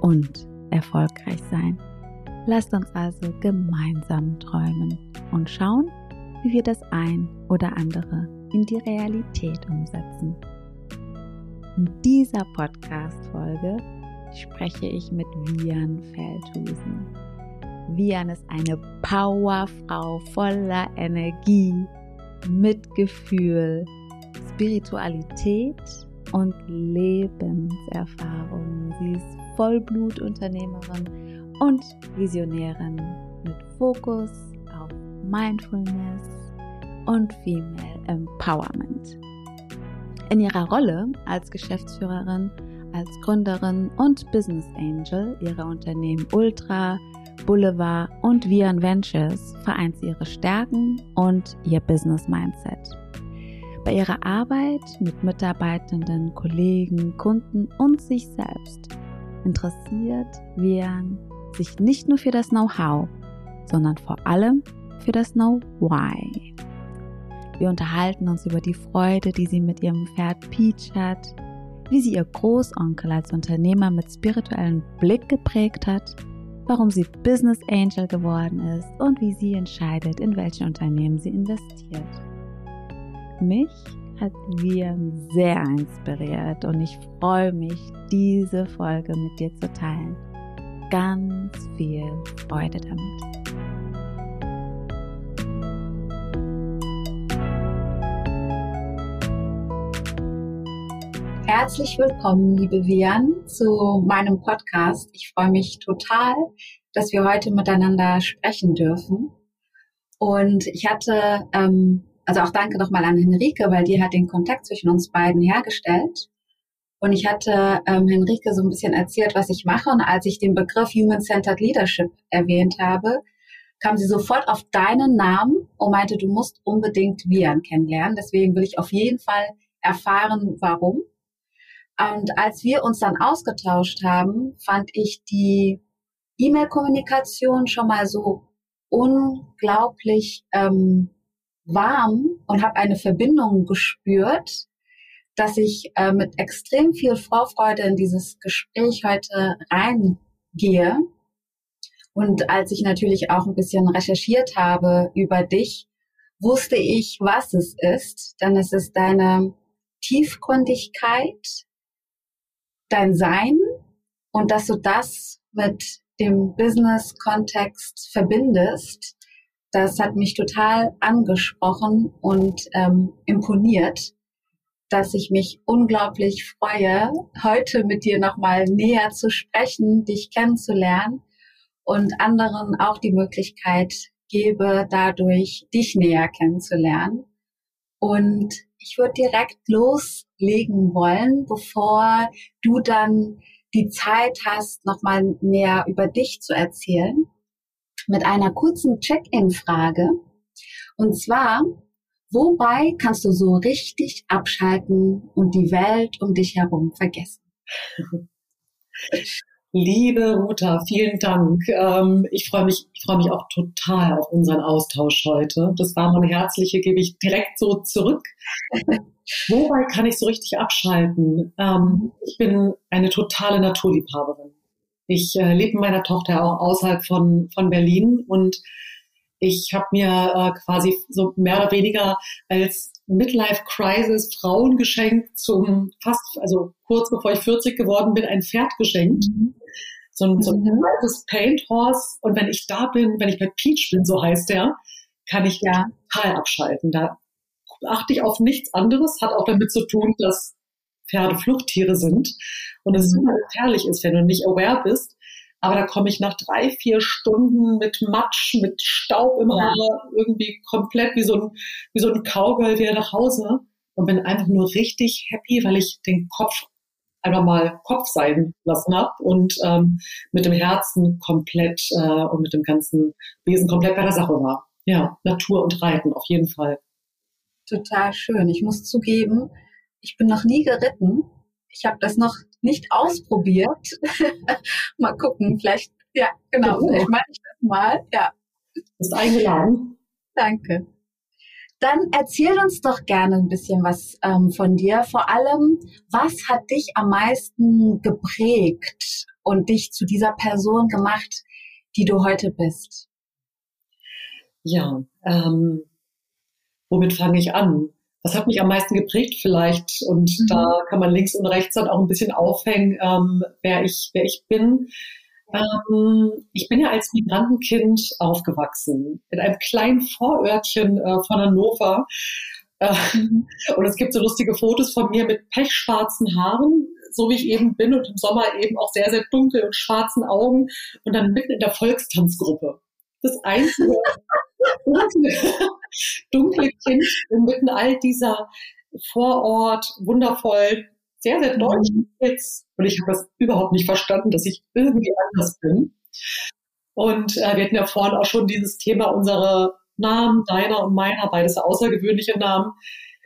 und erfolgreich sein. Lasst uns also gemeinsam träumen und schauen, wie wir das ein oder andere in die Realität umsetzen. In dieser Podcast-Folge spreche ich mit Vian Feldhusen. Vian ist eine Powerfrau voller Energie, Mitgefühl, Spiritualität und Lebenserfahrung. Sie ist Vollblutunternehmerin und Visionärin mit Fokus auf Mindfulness und Female Empowerment. In ihrer Rolle als Geschäftsführerin, als Gründerin und Business Angel ihrer Unternehmen Ultra, Boulevard und Vian Ventures vereint sie ihre Stärken und ihr Business Mindset. Bei ihrer Arbeit mit Mitarbeitenden, Kollegen, Kunden und sich selbst interessiert Vian sich nicht nur für das Know-how, sondern vor allem für das Know-why. Wir unterhalten uns über die Freude, die sie mit ihrem Pferd Peach hat, wie sie ihr Großonkel als Unternehmer mit spirituellem Blick geprägt hat, warum sie Business Angel geworden ist und wie sie entscheidet, in welche Unternehmen sie investiert. Mich hat Viren sehr inspiriert und ich freue mich, diese Folge mit dir zu teilen. Ganz viel Freude damit. Herzlich willkommen, liebe Vian, zu meinem Podcast. Ich freue mich total, dass wir heute miteinander sprechen dürfen. Und ich hatte, ähm, also auch danke nochmal an Henrike, weil die hat den Kontakt zwischen uns beiden hergestellt. Und ich hatte ähm, Henrike so ein bisschen erzählt, was ich mache. Und als ich den Begriff Human-Centered Leadership erwähnt habe, kam sie sofort auf deinen Namen und meinte, du musst unbedingt Vian kennenlernen. Deswegen will ich auf jeden Fall erfahren, warum. Und als wir uns dann ausgetauscht haben, fand ich die E-Mail-Kommunikation schon mal so unglaublich ähm, warm und habe eine Verbindung gespürt, dass ich äh, mit extrem viel Vorfreude in dieses Gespräch heute reingehe. Und als ich natürlich auch ein bisschen recherchiert habe über dich, wusste ich, was es ist. Denn es ist deine Tiefgründigkeit, dein Sein und dass du das mit dem Business-Kontext verbindest, das hat mich total angesprochen und ähm, imponiert, dass ich mich unglaublich freue, heute mit dir nochmal näher zu sprechen, dich kennenzulernen und anderen auch die Möglichkeit gebe, dadurch dich näher kennenzulernen. Und ich würde direkt loslegen wollen, bevor du dann die Zeit hast, nochmal mehr über dich zu erzählen, mit einer kurzen Check-in-Frage. Und zwar, wobei kannst du so richtig abschalten und die Welt um dich herum vergessen? Liebe Ruta, vielen Dank. Ähm, ich freue mich, ich freue mich auch total auf unseren Austausch heute. Das war meine herzliche, gebe ich direkt so zurück. Wobei kann ich so richtig abschalten? Ähm, ich bin eine totale Naturliebhaberin. Ich äh, lebe mit meiner Tochter auch außerhalb von, von Berlin und ich habe mir äh, quasi so mehr oder weniger als Midlife Crisis Frauen geschenkt zum fast, also kurz bevor ich 40 geworden bin, ein Pferd geschenkt. Mhm. So ein, so ein mhm. altes Paint Horse. Und wenn ich da bin, wenn ich bei Peach bin, so heißt der, kann ich ja. total abschalten. Da achte ich auf nichts anderes, hat auch damit zu tun, dass Pferde Fluchttiere sind und es mhm. super gefährlich ist, wenn du nicht aware bist. Aber da komme ich nach drei, vier Stunden mit Matsch, mit Staub im Haar, ja. irgendwie komplett wie so ein, wie so ein Cowgirl wieder nach Hause und bin einfach nur richtig happy, weil ich den Kopf einfach mal Kopf sein lassen habe und ähm, mit dem Herzen komplett äh, und mit dem ganzen Wesen komplett bei der Sache war. Ja, Natur und Reiten auf jeden Fall. Total schön. Ich muss zugeben, ich bin noch nie geritten. Ich habe das noch nicht ausprobiert. mal gucken, vielleicht, ja, genau, vielleicht mache ich das mal. Ja. Bist eingeladen. Danke. Dann erzähl uns doch gerne ein bisschen was ähm, von dir. Vor allem, was hat dich am meisten geprägt und dich zu dieser Person gemacht, die du heute bist? Ja, ähm, womit fange ich an? Was hat mich am meisten geprägt vielleicht? Und mhm. da kann man links und rechts dann auch ein bisschen aufhängen, ähm, wer ich, wer ich bin. Ähm, ich bin ja als Migrantenkind aufgewachsen in einem kleinen Vorörtchen äh, von Hannover. Äh, mhm. Und es gibt so lustige Fotos von mir mit pechschwarzen Haaren, so wie ich eben bin und im Sommer eben auch sehr, sehr dunkel und schwarzen Augen und dann mitten in der Volkstanzgruppe. Das einzige dunkle Kind inmitten all dieser Vorort, wundervoll, sehr, sehr deutsch jetzt. Und ich habe das überhaupt nicht verstanden, dass ich irgendwie anders bin. Und äh, wir hatten ja vorhin auch schon dieses Thema unsere Namen, deiner und meiner, beides außergewöhnliche Namen.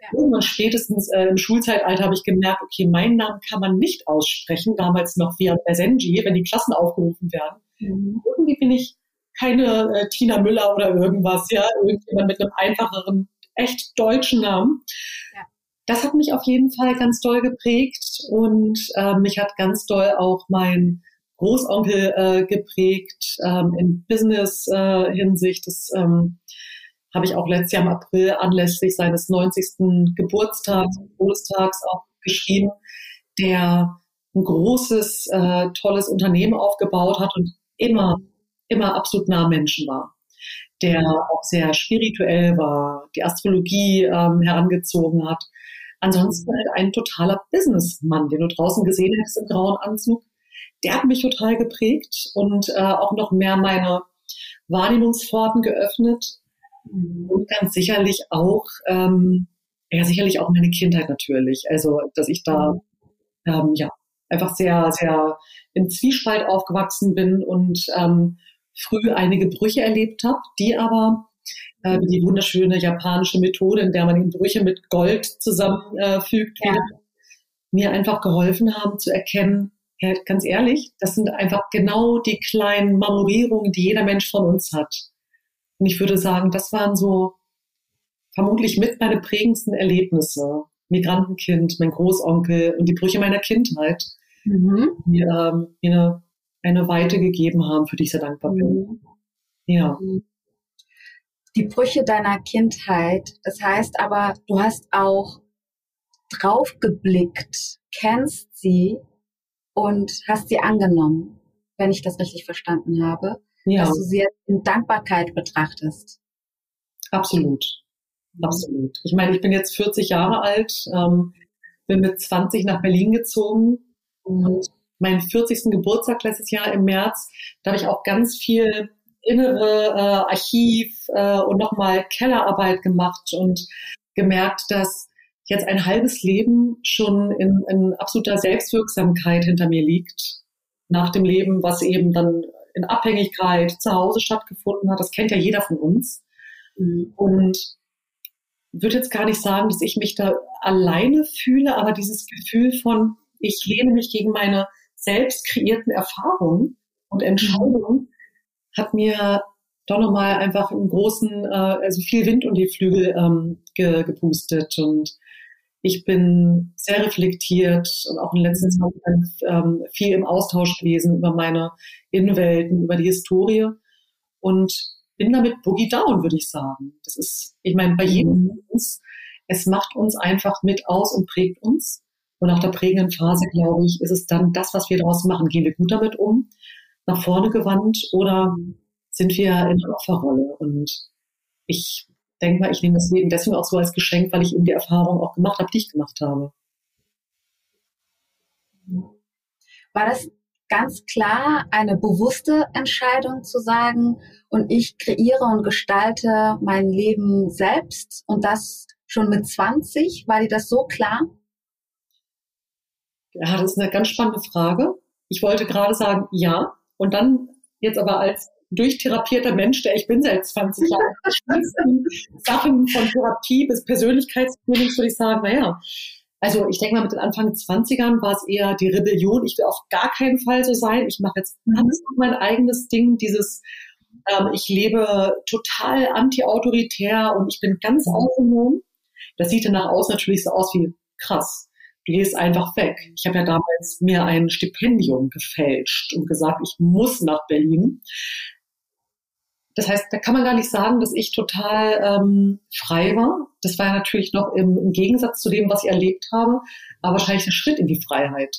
Ja. Irgendwann spätestens äh, im Schulzeitalter habe ich gemerkt, okay, meinen Namen kann man nicht aussprechen, damals noch via Messenger, wenn die Klassen aufgerufen werden. Mhm. Irgendwie bin ich keine äh, Tina Müller oder irgendwas, ja, irgendjemand mit einem einfacheren, echt deutschen Namen. Ja das hat mich auf jeden Fall ganz doll geprägt und äh, mich hat ganz doll auch mein Großonkel äh, geprägt ähm, in Business-Hinsicht. Äh, das ähm, habe ich auch letztes Jahr im April anlässlich seines 90. Geburtstags, Todestags auch geschrieben, der ein großes, äh, tolles Unternehmen aufgebaut hat und immer, immer absolut nah Menschen war. Der auch sehr spirituell war, die Astrologie ähm, herangezogen hat Ansonsten halt ein totaler Businessmann, den du draußen gesehen hättest im grauen Anzug. Der hat mich total geprägt und äh, auch noch mehr meine Wahrnehmungspforten geöffnet. Und ganz sicherlich auch, ähm, ja, sicherlich auch meine Kindheit natürlich. Also, dass ich da, ähm, ja, einfach sehr, sehr im Zwiespalt aufgewachsen bin und ähm, früh einige Brüche erlebt habe, die aber äh, die wunderschöne japanische Methode, in der man die Brüche mit Gold zusammenfügt, äh, ja. mir einfach geholfen haben zu erkennen, ja, ganz ehrlich, das sind einfach genau die kleinen Marmorierungen, die jeder Mensch von uns hat. Und ich würde sagen, das waren so vermutlich mit meine prägendsten Erlebnisse. Migrantenkind, mein Großonkel und die Brüche meiner Kindheit, mhm. die ähm, mir eine, eine Weite gegeben haben, für die ich sehr dankbar bin. Mhm. Ja. Mhm die Brüche deiner Kindheit. Das heißt aber, du hast auch draufgeblickt, kennst sie und hast sie angenommen, wenn ich das richtig verstanden habe, ja. dass du sie in Dankbarkeit betrachtest. Absolut. Absolut. Ich meine, ich bin jetzt 40 Jahre alt, ähm, bin mit 20 nach Berlin gezogen und meinen 40. Geburtstag letztes Jahr im März, da habe ich auch ganz viel innere äh, Archiv äh, und nochmal Kellerarbeit gemacht und gemerkt, dass jetzt ein halbes Leben schon in, in absoluter Selbstwirksamkeit hinter mir liegt. Nach dem Leben, was eben dann in Abhängigkeit zu Hause stattgefunden hat. Das kennt ja jeder von uns. Mhm. Und würde jetzt gar nicht sagen, dass ich mich da alleine fühle, aber dieses Gefühl von, ich lehne mich gegen meine selbst kreierten Erfahrungen und Entscheidungen hat mir doch nochmal einfach einen großen, äh, also viel Wind und die Flügel ähm, ge, gepustet und ich bin sehr reflektiert und auch in letzter Zeit ähm, viel im Austausch gewesen über meine Innenwelten, über die Historie und bin damit Boogie Down, würde ich sagen. Das ist, ich meine, bei jedem von uns, es macht uns einfach mit aus und prägt uns. Und nach der prägenden Phase, glaube ich, ist es dann das, was wir daraus machen. Gehen wir gut damit um? nach vorne gewandt oder sind wir in der Opferrolle? Und ich denke mal, ich nehme das Leben deswegen auch so als Geschenk, weil ich eben die Erfahrung auch gemacht habe, die ich gemacht habe. War das ganz klar eine bewusste Entscheidung zu sagen, und ich kreiere und gestalte mein Leben selbst und das schon mit 20? War dir das so klar? Ja, das ist eine ganz spannende Frage. Ich wollte gerade sagen, ja. Und dann jetzt aber als durchtherapierter Mensch, der ich bin seit 20 Jahren, Sachen von Therapie bis Persönlichkeitstraining, würde ich sagen, naja, also ich denke mal, mit den Anfang 20ern war es eher die Rebellion. Ich will auf gar keinen Fall so sein. Ich mache jetzt ganz mein eigenes Ding, dieses ähm, ich lebe total anti-autoritär und ich bin ganz autonom. Das sieht dann nach außen natürlich so aus wie krass. Du gehst einfach weg. Ich habe ja damals mir ein Stipendium gefälscht und gesagt, ich muss nach Berlin. Das heißt, da kann man gar nicht sagen, dass ich total ähm, frei war. Das war ja natürlich noch im, im Gegensatz zu dem, was ich erlebt habe, aber wahrscheinlich der Schritt in die Freiheit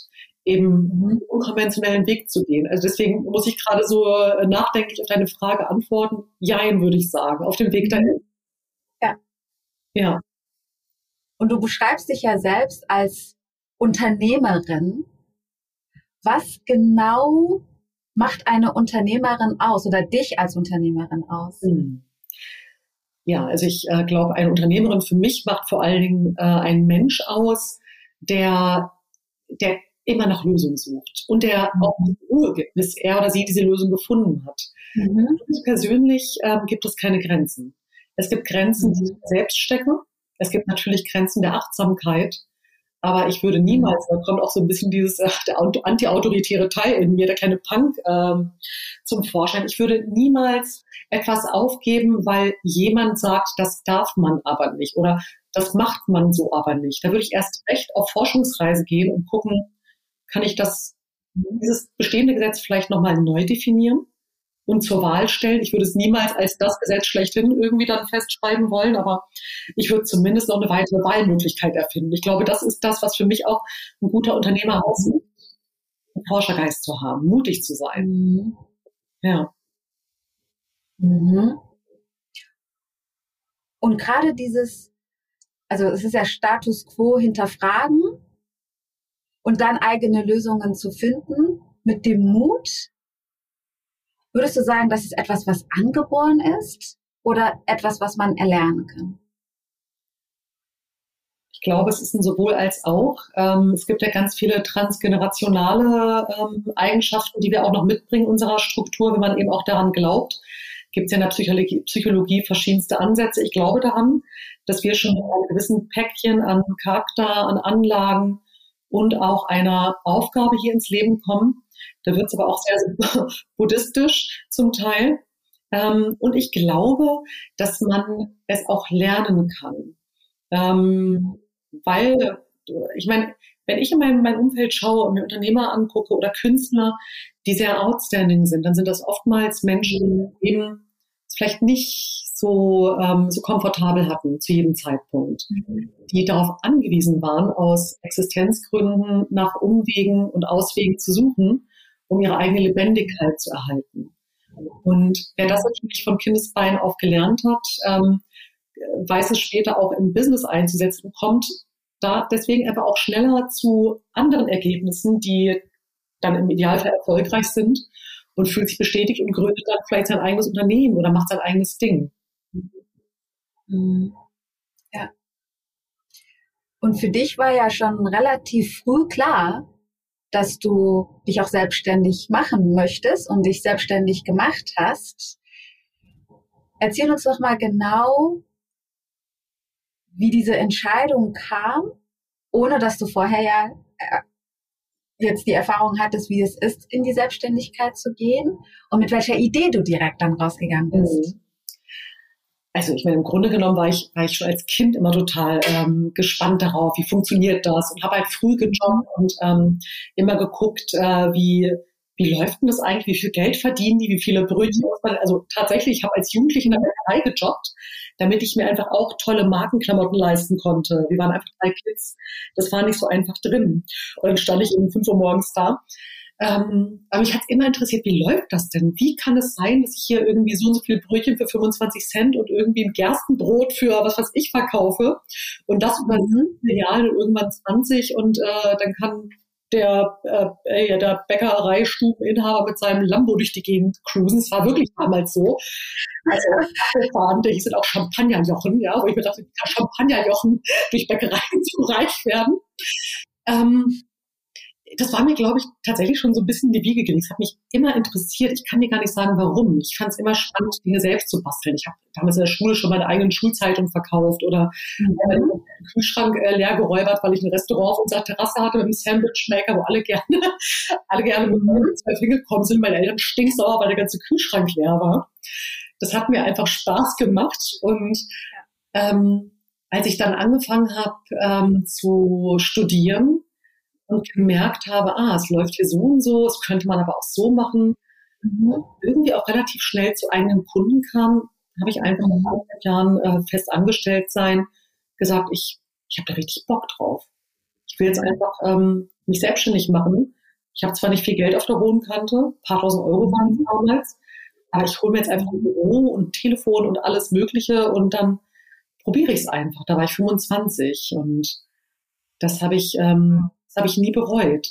eben einen unkonventionellen Weg zu gehen. Also deswegen muss ich gerade so äh, nachdenklich auf deine Frage antworten. Jein, würde ich sagen, auf dem Weg dahin. Ja. Ja. Und du beschreibst dich ja selbst als Unternehmerin. Was genau macht eine Unternehmerin aus oder dich als Unternehmerin aus? Hm. Ja, also ich äh, glaube, eine Unternehmerin für mich macht vor allen Dingen äh, ein Mensch aus, der, der immer nach Lösungen sucht und der mhm. auch Ruhe gibt, bis er oder sie diese Lösung gefunden hat. Mhm. Für mich persönlich ähm, gibt es keine Grenzen. Es gibt Grenzen, die ich selbst stecke. Es gibt natürlich Grenzen der Achtsamkeit. Aber ich würde niemals, da kommt auch so ein bisschen dieses äh, anti-autoritäre Teil in mir, der kleine Punk ähm, zum Vorschein. Ich würde niemals etwas aufgeben, weil jemand sagt, das darf man aber nicht oder das macht man so aber nicht. Da würde ich erst recht auf Forschungsreise gehen und gucken, kann ich das, dieses bestehende Gesetz vielleicht nochmal neu definieren und zur Wahl stellen. Ich würde es niemals als das Gesetz schlechthin irgendwie dann festschreiben wollen, aber ich würde zumindest noch eine weitere Wahlmöglichkeit erfinden. Ich glaube, das ist das, was für mich auch ein guter Unternehmer ausmacht, einen Forschergeist zu haben, mutig zu sein. Mhm. Ja. Mhm. Und gerade dieses, also es ist ja Status quo hinterfragen und dann eigene Lösungen zu finden mit dem Mut. Würdest du sagen, das ist etwas, was angeboren ist oder etwas, was man erlernen kann? Ich glaube, es ist ein sowohl als auch. Ähm, es gibt ja ganz viele transgenerationale ähm, Eigenschaften, die wir auch noch mitbringen in unserer Struktur, wenn man eben auch daran glaubt. Gibt es ja in der Psychologie, Psychologie verschiedenste Ansätze. Ich glaube daran, dass wir schon mit einem gewissen Päckchen an Charakter, an Anlagen, und auch einer Aufgabe hier ins Leben kommen. Da wird es aber auch sehr, sehr buddhistisch zum Teil. Ähm, und ich glaube, dass man es auch lernen kann. Ähm, weil, ich meine, wenn ich in meinem, mein Umfeld schaue und mir Unternehmer angucke oder Künstler, die sehr outstanding sind, dann sind das oftmals Menschen, die eben vielleicht nicht so, ähm, so komfortabel hatten zu jedem Zeitpunkt, mhm. die darauf angewiesen waren, aus Existenzgründen nach Umwegen und Auswegen zu suchen, um ihre eigene Lebendigkeit zu erhalten. Und wer das natürlich von Kindesbein auf gelernt hat, ähm, weiß es später auch im Business einzusetzen, kommt da deswegen einfach auch schneller zu anderen Ergebnissen, die dann im Idealfall erfolgreich sind und fühlt sich bestätigt und gründet dann vielleicht sein eigenes Unternehmen oder macht sein eigenes Ding. Mhm. Ja. Und für dich war ja schon relativ früh klar, dass du dich auch selbstständig machen möchtest und dich selbstständig gemacht hast. Erzähl uns doch mal genau, wie diese Entscheidung kam, ohne dass du vorher ja äh, jetzt die Erfahrung hattest, wie es ist, in die Selbstständigkeit zu gehen und mit welcher Idee du direkt dann rausgegangen bist. Mhm also ich meine, im Grunde genommen war ich, war ich schon als Kind immer total ähm, gespannt darauf, wie funktioniert das und habe halt früh gejobbt und ähm, immer geguckt, äh, wie wie läuft denn das eigentlich, wie viel Geld verdienen die, wie viele Brötchen muss man, also tatsächlich, ich habe als Jugendliche in der Bäckerei gejobbt, damit ich mir einfach auch tolle Markenklamotten leisten konnte. Wir waren einfach drei Kids, das war nicht so einfach drin. Und dann stand ich um fünf Uhr morgens da ähm, aber mich hat immer interessiert, wie läuft das denn? Wie kann es sein, dass ich hier irgendwie so und so viele Brötchen für 25 Cent und irgendwie ein Gerstenbrot für was weiß ich verkaufe und das über sieben Filialen und irgendwann 20 und äh, dann kann der, äh, der Bäckereistubeninhaber mit seinem Lambo durch die Gegend cruisen. Es war wirklich damals so. Also fahren, hier sind auch Champagnerjochen, ja, wo ich mir dachte, Champagnerjochen durch Bäckereien zu reich werden. Ähm, das war mir, glaube ich, tatsächlich schon so ein bisschen in die Wiege gelegt. Es hat mich immer interessiert. Ich kann dir gar nicht sagen, warum. Ich fand es immer spannend, Dinge selbst zu basteln. Ich habe damals in der Schule schon meine eigenen Schulzeitung verkauft oder mhm. äh, den Kühlschrank äh, leer geräubert, weil ich ein Restaurant auf unserer Terrasse hatte mit einem Sandwichmaker, wo alle gerne, alle gerne mit mhm. zwei gekommen sind. Meine Eltern stinksauer, weil der ganze Kühlschrank leer war. Das hat mir einfach Spaß gemacht und ähm, als ich dann angefangen habe ähm, zu studieren, und gemerkt habe, ah, es läuft hier so und so, es könnte man aber auch so machen. Mhm. irgendwie auch relativ schnell zu eigenen Kunden kam, habe ich einfach nach anderthalb Jahren äh, fest angestellt sein, gesagt, ich, ich habe da richtig Bock drauf. Ich will jetzt einfach ähm, mich selbstständig machen. Ich habe zwar nicht viel Geld auf der hohen Kante, ein paar tausend Euro waren es mhm. damals, aber ich hole mir jetzt einfach ein Büro und Telefon und alles Mögliche und dann probiere ich es einfach. Da war ich 25 und das habe ich ähm, das habe ich nie bereut.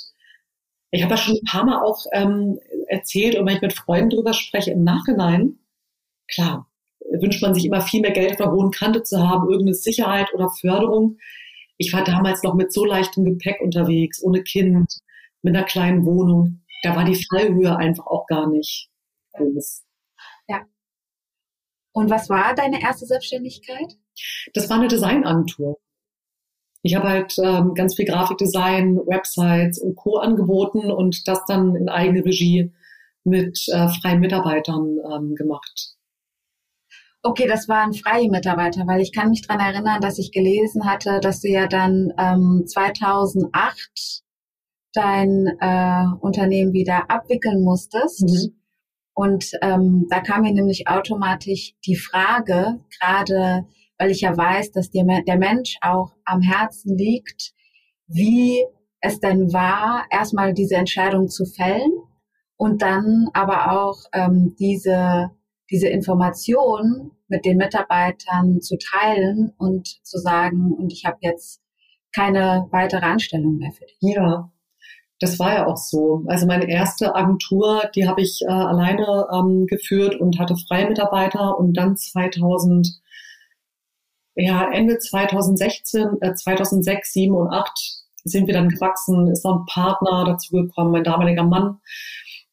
Ich habe ja schon ein paar Mal auch ähm, erzählt und wenn ich mit Freunden drüber spreche im Nachhinein, klar, wünscht man sich immer viel mehr Geld auf der hohen Kante zu haben, irgendeine Sicherheit oder Förderung. Ich war damals noch mit so leichtem Gepäck unterwegs, ohne Kind, mit einer kleinen Wohnung. Da war die Fallhöhe einfach auch gar nicht groß. Ja. Und was war deine erste Selbstständigkeit? Das war eine Designagentur. Ich habe halt ähm, ganz viel Grafikdesign, Websites und Co. angeboten und das dann in eigene Regie mit äh, freien Mitarbeitern ähm, gemacht. Okay, das waren freie Mitarbeiter, weil ich kann mich dran erinnern, dass ich gelesen hatte, dass du ja dann ähm, 2008 dein äh, Unternehmen wieder abwickeln musstest. Mhm. Und ähm, da kam mir nämlich automatisch die Frage, gerade weil ich ja weiß, dass dir der Mensch auch am Herzen liegt, wie es denn war, erstmal diese Entscheidung zu fällen und dann aber auch ähm, diese, diese Information mit den Mitarbeitern zu teilen und zu sagen, und ich habe jetzt keine weitere Anstellung mehr für dich. Ja, das war ja auch so. Also meine erste Agentur, die habe ich äh, alleine ähm, geführt und hatte freie Mitarbeiter und dann 2000 ja, Ende 2016, äh, 2006, 7 und 8 sind wir dann gewachsen, ist noch ein Partner dazu gekommen, mein damaliger Mann.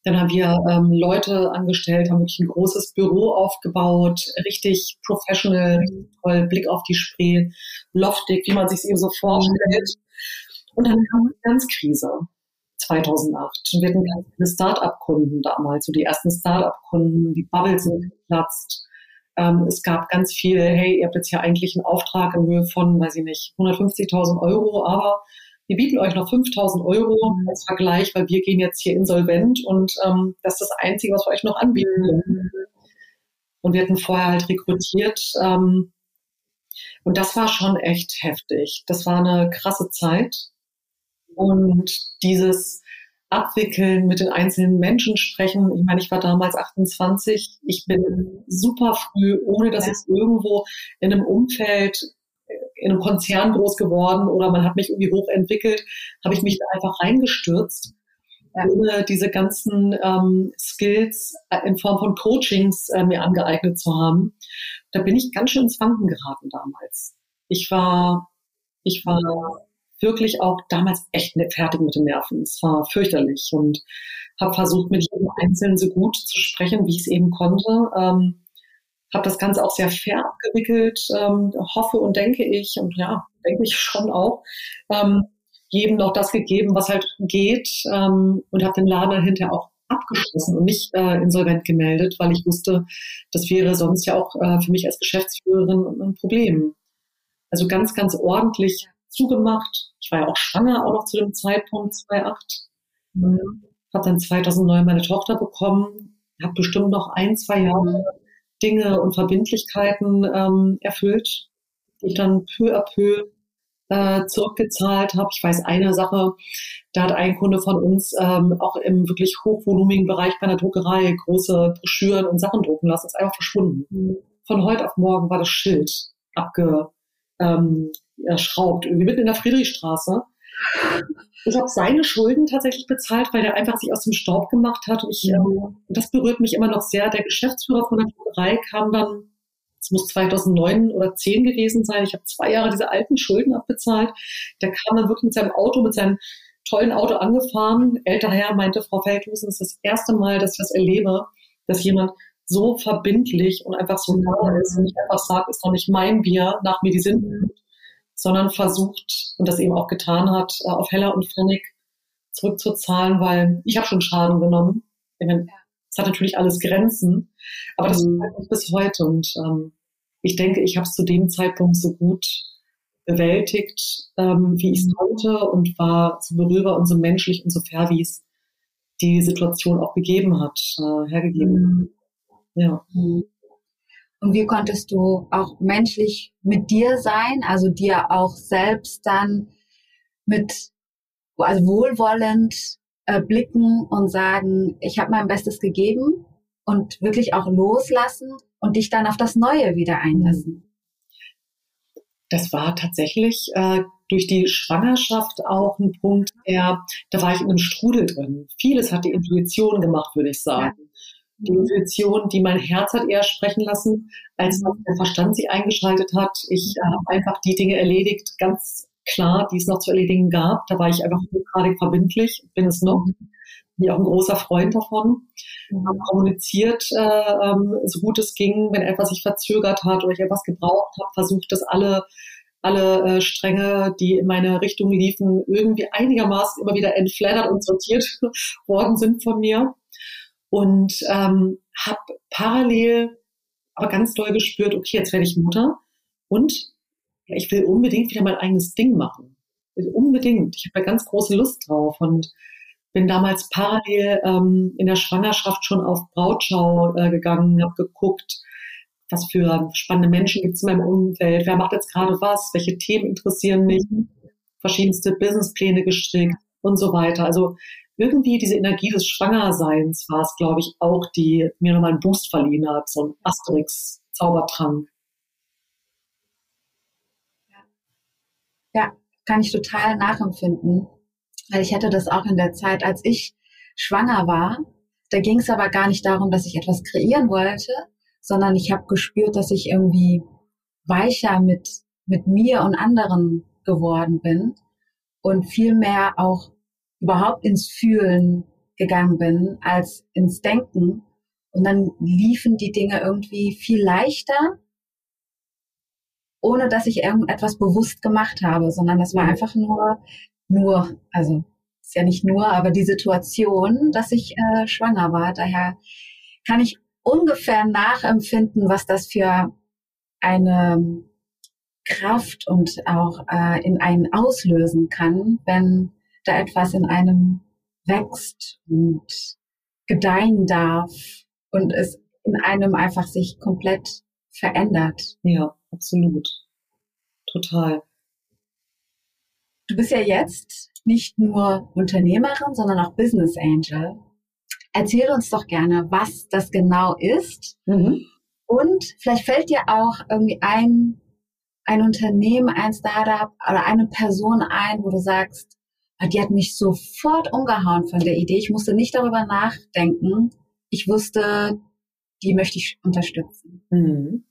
Dann haben wir ähm, Leute angestellt, haben wirklich ein großes Büro aufgebaut, richtig professional, toll, Blick auf die Spree, loftig, wie man sich eben so vorstellt. Und dann kam die Finanzkrise 2008. Und wir hatten ganz viele Start-up-Kunden damals, so die ersten Start-up-Kunden, die Bubbles sind geplatzt. Ähm, es gab ganz viel, hey, ihr habt jetzt hier eigentlich einen Auftrag in Höhe von, weiß ich nicht, 150.000 Euro, aber wir bieten euch noch 5.000 Euro als Vergleich, weil wir gehen jetzt hier insolvent und ähm, das ist das Einzige, was wir euch noch anbieten können. Und wir hatten vorher halt rekrutiert. Ähm, und das war schon echt heftig. Das war eine krasse Zeit. Und dieses, abwickeln, mit den einzelnen Menschen sprechen. Ich meine, ich war damals 28. Ich bin super früh, ohne dass ich irgendwo in einem Umfeld, in einem Konzern groß geworden oder man hat mich irgendwie hochentwickelt, habe ich mich da einfach reingestürzt. Ohne diese ganzen ähm, Skills in Form von Coachings äh, mir angeeignet zu haben. Da bin ich ganz schön ins Wanken geraten damals. Ich war, ich war wirklich auch damals echt fertig mit den Nerven. Es war fürchterlich und habe versucht, mit jedem Einzelnen so gut zu sprechen, wie ich es eben konnte. Ähm, habe das Ganze auch sehr fair abgewickelt, ähm, hoffe und denke ich, und ja, denke ich schon auch, ähm, jedem noch das gegeben, was halt geht ähm, und habe den Laden dann hinterher auch abgeschlossen und nicht äh, insolvent gemeldet, weil ich wusste, das wäre sonst ja auch äh, für mich als Geschäftsführerin ein Problem. Also ganz, ganz ordentlich zugemacht. Ich war ja auch schwanger auch noch zu dem Zeitpunkt 2008. Mhm. Habe dann 2009 meine Tochter bekommen, habe bestimmt noch ein, zwei Jahre Dinge und Verbindlichkeiten ähm, erfüllt, die ich dann peu à peu äh, zurückgezahlt habe. Ich weiß eine Sache, da hat ein Kunde von uns ähm, auch im wirklich hochvolumigen Bereich bei einer Druckerei große Broschüren und Sachen drucken lassen, ist einfach verschwunden. Mhm. Von heute auf morgen war das Schild abge, ähm, schraubt, irgendwie mitten in der Friedrichstraße. Ich habe seine Schulden tatsächlich bezahlt, weil er einfach sich aus dem Staub gemacht hat. Ich, äh, das berührt mich immer noch sehr. Der Geschäftsführer von der Druckerei kam dann, es muss 2009 oder 10 gewesen sein. Ich habe zwei Jahre diese alten Schulden abbezahlt. Der kam dann wirklich mit seinem Auto, mit seinen tollen Auto angefahren. Älter Herr meinte, Frau Feldhusen, es ist das erste Mal, dass ich das erlebe, dass jemand so verbindlich und einfach so nah ist und nicht einfach sagt, ist doch nicht mein Bier, nach mir die Sinn, sondern versucht und das eben auch getan hat, äh, auf Heller und Pfennig zurückzuzahlen, weil ich habe schon Schaden genommen. Es hat natürlich alles Grenzen, aber das mhm. ist bis heute und ähm, ich denke, ich habe es zu dem Zeitpunkt so gut bewältigt, ähm, wie ich es mhm. konnte und war so berührbar und so menschlich und so fair, wie es die Situation auch gegeben hat, äh, hergegeben. Mhm. Ja. Mhm. Und wie konntest du auch menschlich mit dir sein, also dir auch selbst dann mit, also wohlwollend äh, blicken und sagen, ich habe mein Bestes gegeben und wirklich auch loslassen und dich dann auf das Neue wieder einlassen? Das war tatsächlich äh, durch die Schwangerschaft auch ein Punkt, der, da war ich in einem Strudel drin. Vieles hat die Intuition gemacht, würde ich sagen. Ja. Die Intuition, die mein Herz hat eher sprechen lassen, als was der Verstand sich eingeschaltet hat. Ich äh, habe einfach die Dinge erledigt, ganz klar, die es noch zu erledigen gab. Da war ich einfach hochgradig verbindlich, bin es noch. Bin auch ein großer Freund davon. Mhm. Habe kommuniziert, äh, ähm, so gut es ging, wenn etwas sich verzögert hat oder ich etwas gebraucht habe, versucht, dass alle alle äh, Stränge, die in meine Richtung liefen, irgendwie einigermaßen immer wieder entflattert und sortiert worden sind von mir. Und ähm, habe parallel aber ganz doll gespürt, okay, jetzt werde ich Mutter und ja, ich will unbedingt wieder mein eigenes Ding machen. Unbedingt. Ich habe da ganz große Lust drauf und bin damals parallel ähm, in der Schwangerschaft schon auf Brautschau äh, gegangen, habe geguckt, was für spannende Menschen gibt es in meinem Umfeld, wer macht jetzt gerade was, welche Themen interessieren mich, verschiedenste Businesspläne gestrickt und so weiter. Also irgendwie diese Energie des Schwangerseins war es, glaube ich, auch, die mir nochmal einen Boost verliehen hat, so ein Asterix-Zaubertrank. Ja, kann ich total nachempfinden. Weil ich hatte das auch in der Zeit, als ich schwanger war. Da ging es aber gar nicht darum, dass ich etwas kreieren wollte, sondern ich habe gespürt, dass ich irgendwie weicher mit, mit mir und anderen geworden bin und viel mehr auch überhaupt ins Fühlen gegangen bin als ins Denken. Und dann liefen die Dinge irgendwie viel leichter, ohne dass ich irgendetwas bewusst gemacht habe, sondern das war einfach nur nur, also ist ja nicht nur, aber die Situation, dass ich äh, schwanger war. Daher kann ich ungefähr nachempfinden, was das für eine Kraft und auch äh, in einen auslösen kann, wenn da etwas in einem wächst und gedeihen darf und es in einem einfach sich komplett verändert. Ja, absolut. Total. Du bist ja jetzt nicht nur Unternehmerin, sondern auch Business Angel. Erzähl uns doch gerne, was das genau ist. Mhm. Und vielleicht fällt dir auch irgendwie ein, ein Unternehmen, ein Startup oder eine Person ein, wo du sagst, die hat mich sofort umgehauen von der Idee. Ich musste nicht darüber nachdenken. Ich wusste, die möchte ich unterstützen. Mhm.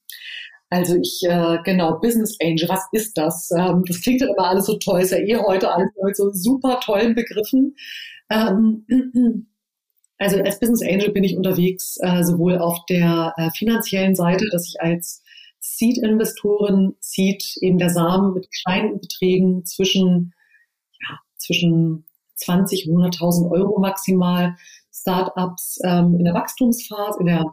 Also ich, äh, genau, Business Angel, was ist das? Ähm, das klingt dann immer alles so toll, ist ja eh heute alles mit so super tollen Begriffen. Ähm, also als Business Angel bin ich unterwegs, äh, sowohl auf der äh, finanziellen Seite, dass ich als Seed-Investorin, Seed eben der Samen mit kleinen Beträgen zwischen, zwischen 20 und 100.000 Euro maximal Startups ähm, in der Wachstumsphase, in der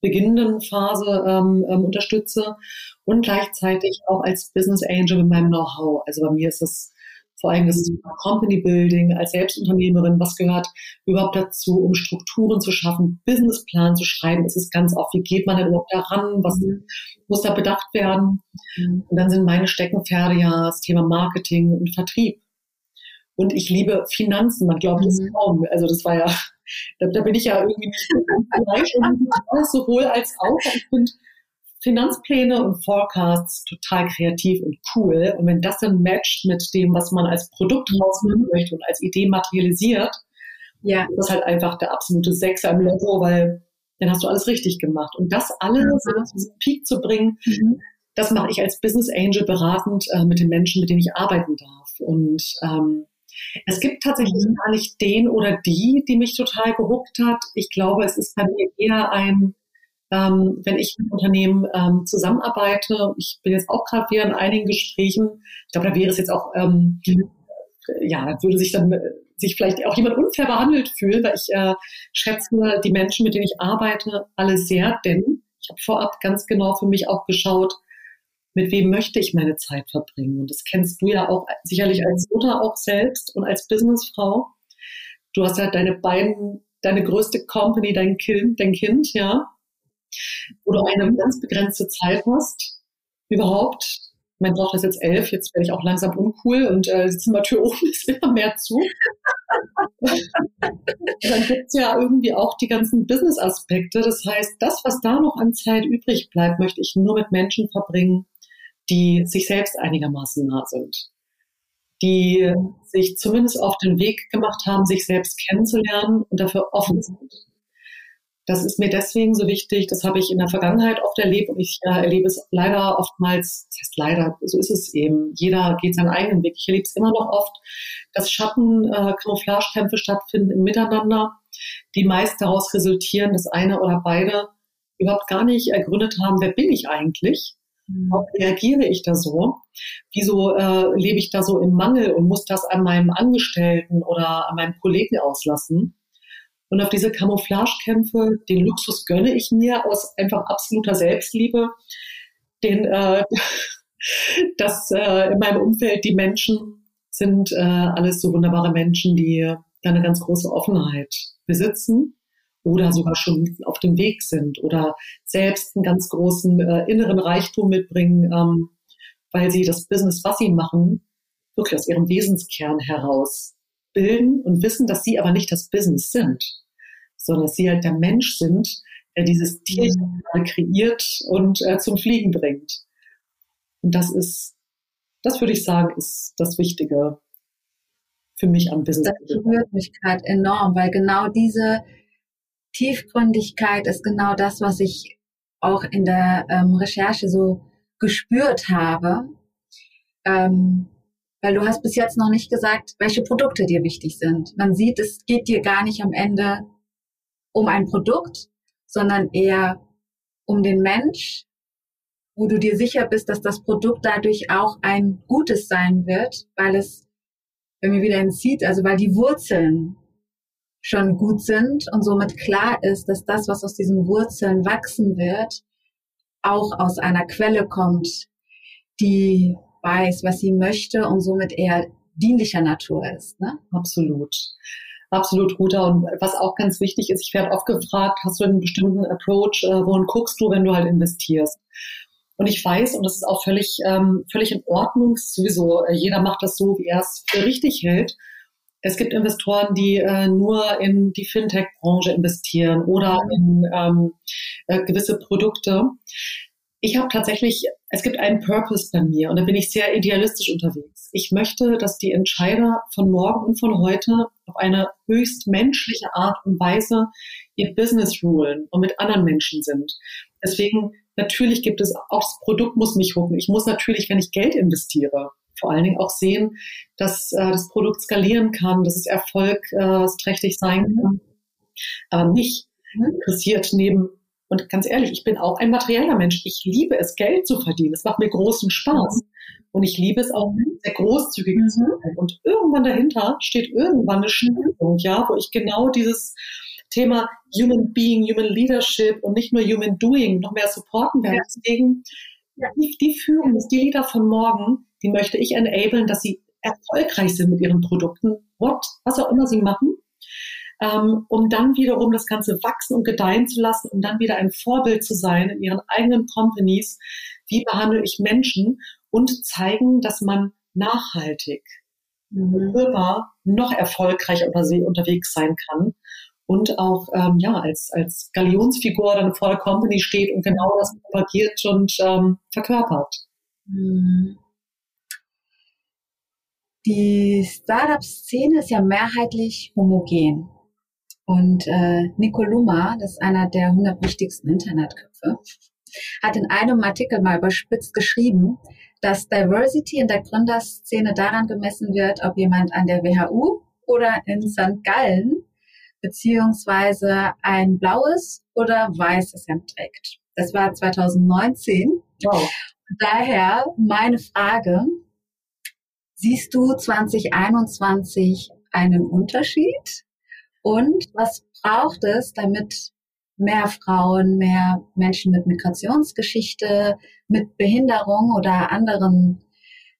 beginnenden Phase ähm, ähm, unterstütze und gleichzeitig auch als Business Angel mit meinem Know-how. Also bei mir ist es vor allem das Company Building als Selbstunternehmerin, was gehört überhaupt dazu, um Strukturen zu schaffen, Businessplan zu schreiben. Es ist ganz oft, wie geht man denn überhaupt daran, was mhm. muss da bedacht werden? Mhm. Und dann sind meine Steckenpferde ja das Thema Marketing und Vertrieb. Und ich liebe Finanzen, man glaubt es mhm. kaum. Also das war ja da, da bin ich ja irgendwie nicht gleich sowohl als auch. Ich finde Finanzpläne und Forecasts total kreativ und cool. Und wenn das dann matcht mit dem, was man als Produkt rausnehmen möchte und als Idee materialisiert, ja. ist das halt einfach der absolute Sechser im Lotto, weil dann hast du alles richtig gemacht. Und das alles mhm. zu diesem Peak zu bringen, mhm. das mache ich als Business Angel beratend äh, mit den Menschen, mit denen ich arbeiten darf. Und ähm, Es gibt tatsächlich mhm. gar nicht den oder die, die mich total gehuckt hat. Ich glaube, es ist bei mir eher ein, ähm, wenn ich mit Unternehmen ähm, zusammenarbeite, ich bin jetzt auch gerade wieder in einigen Gesprächen, ich glaube, da wäre es jetzt auch, ähm, ja, würde sich dann äh, sich vielleicht auch jemand unfair behandelt fühlen, weil ich äh, schätze die Menschen, mit denen ich arbeite, alle sehr, denn ich habe vorab ganz genau für mich auch geschaut, mit wem möchte ich meine Zeit verbringen. Und das kennst du ja auch sicherlich als Mutter auch selbst und als Businessfrau. Du hast ja deine beiden, deine größte Company, dein Kind, dein Kind, ja, wo du eine ganz begrenzte Zeit hast, überhaupt. Mein Tochter ist jetzt elf, jetzt werde ich auch langsam uncool und äh, die Zimmertür oben ist immer mehr zu. dann gibt es ja irgendwie auch die ganzen Business-Aspekte. Das heißt, das, was da noch an Zeit übrig bleibt, möchte ich nur mit Menschen verbringen, die sich selbst einigermaßen nah sind, die sich zumindest auf den Weg gemacht haben, sich selbst kennenzulernen und dafür offen sind. Das ist mir deswegen so wichtig. Das habe ich in der Vergangenheit oft erlebt und ich äh, erlebe es leider oftmals, das heißt leider, so ist es eben. Jeder geht seinen eigenen Weg. Ich erlebe es immer noch oft, dass Schatten, äh, stattfinden im Miteinander, die meist daraus resultieren, dass eine oder beide überhaupt gar nicht ergründet haben, wer bin ich eigentlich? Warum reagiere ich da so? Wieso äh, lebe ich da so im Mangel und muss das an meinem Angestellten oder an meinem Kollegen auslassen? Und auf diese Camouflagekämpfe, den Luxus gönne ich mir aus einfach absoluter Selbstliebe, den, äh, dass äh, in meinem Umfeld die Menschen sind äh, alles so wunderbare Menschen, die da eine ganz große Offenheit besitzen oder sogar schon auf dem Weg sind oder selbst einen ganz großen äh, inneren Reichtum mitbringen, ähm, weil sie das Business, was sie machen, wirklich aus ihrem Wesenskern heraus bilden und wissen, dass sie aber nicht das Business sind, sondern dass sie halt der Mensch sind, der dieses Tier mhm. kreiert und äh, zum Fliegen bringt. Und das ist, das würde ich sagen, ist das Wichtige für mich am Business. Das berührt mich gerade enorm, weil genau diese Tiefgründigkeit ist genau das, was ich auch in der ähm, Recherche so gespürt habe. Ähm, weil du hast bis jetzt noch nicht gesagt, welche Produkte dir wichtig sind. Man sieht, es geht dir gar nicht am Ende um ein Produkt, sondern eher um den Mensch, wo du dir sicher bist, dass das Produkt dadurch auch ein gutes sein wird, weil es, wenn wir wieder Seed, also weil die Wurzeln schon gut sind und somit klar ist, dass das, was aus diesen Wurzeln wachsen wird, auch aus einer Quelle kommt, die weiß, was sie möchte und somit eher dienlicher Natur ist. Ne? Absolut. Absolut, Ruta. Und was auch ganz wichtig ist, ich werde oft gefragt, hast du einen bestimmten Approach, äh, wohin guckst du, wenn du halt investierst? Und ich weiß, und das ist auch völlig, ähm, völlig in Ordnung, sowieso, äh, jeder macht das so, wie er es für richtig hält. Es gibt Investoren, die äh, nur in die Fintech-Branche investieren oder in ähm, äh, gewisse Produkte. Ich habe tatsächlich, es gibt einen Purpose bei mir und da bin ich sehr idealistisch unterwegs. Ich möchte, dass die Entscheider von morgen und von heute auf eine höchst menschliche Art und Weise ihr Business rulen und mit anderen Menschen sind. Deswegen natürlich gibt es auch das Produkt muss mich hucken. Ich muss natürlich, wenn ich Geld investiere, vor allen Dingen auch sehen, dass äh, das Produkt skalieren kann, dass es erfolgsträchtig sein kann. Aber mich interessiert neben, und ganz ehrlich, ich bin auch ein materieller Mensch. Ich liebe es, Geld zu verdienen. Es macht mir großen Spaß. Und ich liebe es auch, sehr großzügig zu sein. Und irgendwann dahinter steht irgendwann eine Schulung, ja, wo ich genau dieses Thema Human Being, Human Leadership und nicht nur Human Doing noch mehr supporten werde. Deswegen die, die Führung, die Leader von morgen, die möchte ich enablen, dass sie erfolgreich sind mit ihren Produkten, what, was auch immer sie machen, ähm, um dann wiederum das Ganze wachsen und gedeihen zu lassen, um dann wieder ein Vorbild zu sein in ihren eigenen Companies. Wie behandle ich Menschen und zeigen, dass man nachhaltig mhm. noch erfolgreicher unterwegs sein kann und auch ähm, ja als als Galionsfigur dann vor der Company steht und genau das propagiert und ähm, verkörpert. Mhm. Die Startup-Szene ist ja mehrheitlich homogen. Und äh, Nico Luma, das ist einer der 100 wichtigsten Internetköpfe, hat in einem Artikel mal überspitzt geschrieben, dass Diversity in der Gründerszene daran gemessen wird, ob jemand an der WHU oder in St. Gallen beziehungsweise ein blaues oder weißes Hemd trägt. Das war 2019. Wow. Daher meine Frage, siehst du 2021 einen Unterschied? Und was braucht es, damit mehr Frauen, mehr Menschen mit Migrationsgeschichte, mit Behinderung oder anderen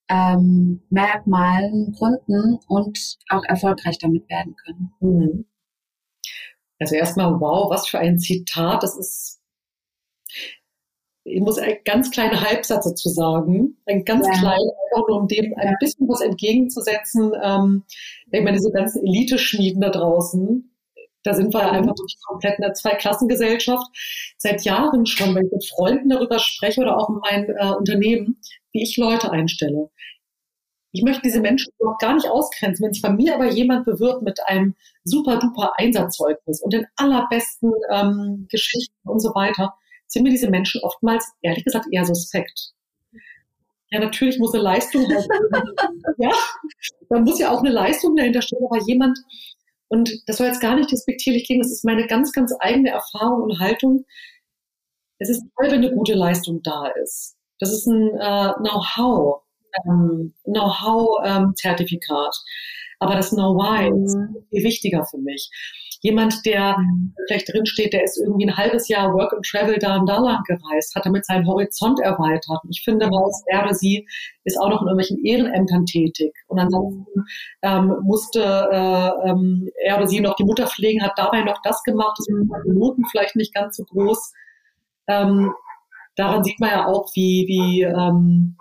ähm, Merkmalen gründen und auch erfolgreich damit werden können? Mhm. Also erstmal, wow, was für ein Zitat. Das ist, ich muss einen ganz kleinen Halbsatz dazu sagen. Ein ganz ja. kleinen, einfach nur um dem ein bisschen was entgegenzusetzen. Ähm, ich meine, diese ganzen Elite-Schmieden da draußen, da sind wir einfach wirklich komplett in der Zweiklassengesellschaft. Seit Jahren schon, wenn ich mit Freunden darüber spreche oder auch in meinem äh, Unternehmen, wie ich Leute einstelle. Ich möchte diese Menschen überhaupt gar nicht ausgrenzen. Wenn sich bei mir aber jemand bewirbt mit einem super duper Einsatzzeugnis und den allerbesten ähm, Geschichten und so weiter, sind mir diese Menschen oftmals, ehrlich gesagt, eher suspekt. Ja, natürlich muss eine Leistung, ja, da muss ja auch eine Leistung dahinter stehen, aber jemand, und das soll jetzt gar nicht despektierlich klingen, das ist meine ganz, ganz eigene Erfahrung und Haltung. Es ist toll, wenn eine gute Leistung da ist. Das ist ein äh, Know-how ähm, Know-how-Zertifikat. Aber das Know-why mhm. ist viel wichtiger für mich. Jemand, der mhm. vielleicht drinsteht, der ist irgendwie ein halbes Jahr Work and Travel da und da lang gereist, hat damit seinen Horizont erweitert. Ich finde raus, er oder sie ist auch noch in irgendwelchen Ehrenämtern tätig. Und ansonsten ähm, musste äh, ähm, er oder sie noch die Mutter pflegen, hat dabei noch das gemacht, das sind Minuten vielleicht nicht ganz so groß. Ähm, daran sieht man ja auch, wie, wie ähm,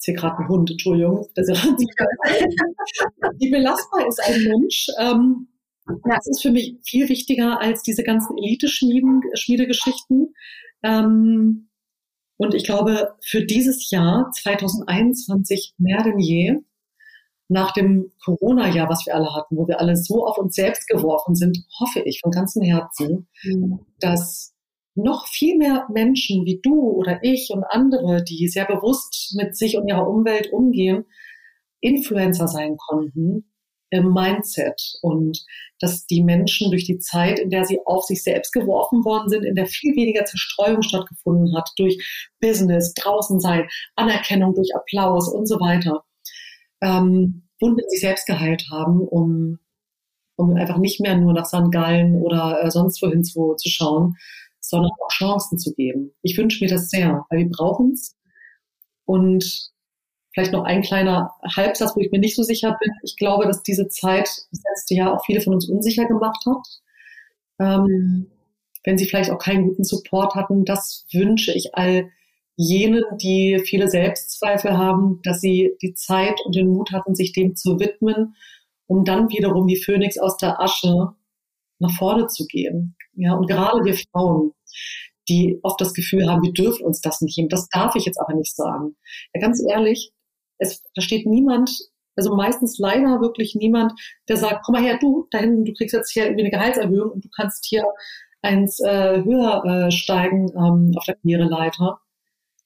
ist hier gerade ein Hund, Entschuldigung. Das ist Wie belastbar ist ein Mensch? Ähm, das ist für mich viel wichtiger als diese ganzen Elite-Schmiedegeschichten. Ähm, und ich glaube, für dieses Jahr 2021 mehr denn je, nach dem Corona-Jahr, was wir alle hatten, wo wir alle so auf uns selbst geworfen sind, hoffe ich von ganzem Herzen, mhm. dass noch viel mehr Menschen wie du oder ich und andere, die sehr bewusst mit sich und ihrer Umwelt umgehen, Influencer sein konnten im Mindset und dass die Menschen durch die Zeit, in der sie auf sich selbst geworfen worden sind, in der viel weniger Zerstreuung stattgefunden hat durch Business, draußen sein, Anerkennung durch Applaus und so weiter, ähm, Wunden sich selbst geheilt haben, um, um einfach nicht mehr nur nach St. Gallen oder äh, sonst wohin zu, zu schauen, sondern auch Chancen zu geben. Ich wünsche mir das sehr, weil wir brauchen es. Und vielleicht noch ein kleiner Halbsatz, wo ich mir nicht so sicher bin. Ich glaube, dass diese Zeit das letzte Jahr auch viele von uns unsicher gemacht hat. Ähm, wenn sie vielleicht auch keinen guten Support hatten, das wünsche ich all jenen, die viele Selbstzweifel haben, dass sie die Zeit und den Mut hatten, sich dem zu widmen, um dann wiederum wie Phönix aus der Asche nach vorne zu gehen. Ja, und gerade wir Frauen, die oft das Gefühl haben, wir dürfen uns das nicht nehmen. Das darf ich jetzt aber nicht sagen. Ja, ganz ehrlich, es, da steht niemand, also meistens leider wirklich niemand, der sagt, komm mal her, du, da hinten, du kriegst jetzt hier irgendwie eine Gehaltserhöhung und du kannst hier eins äh, höher äh, steigen ähm, auf der Karriereleiter.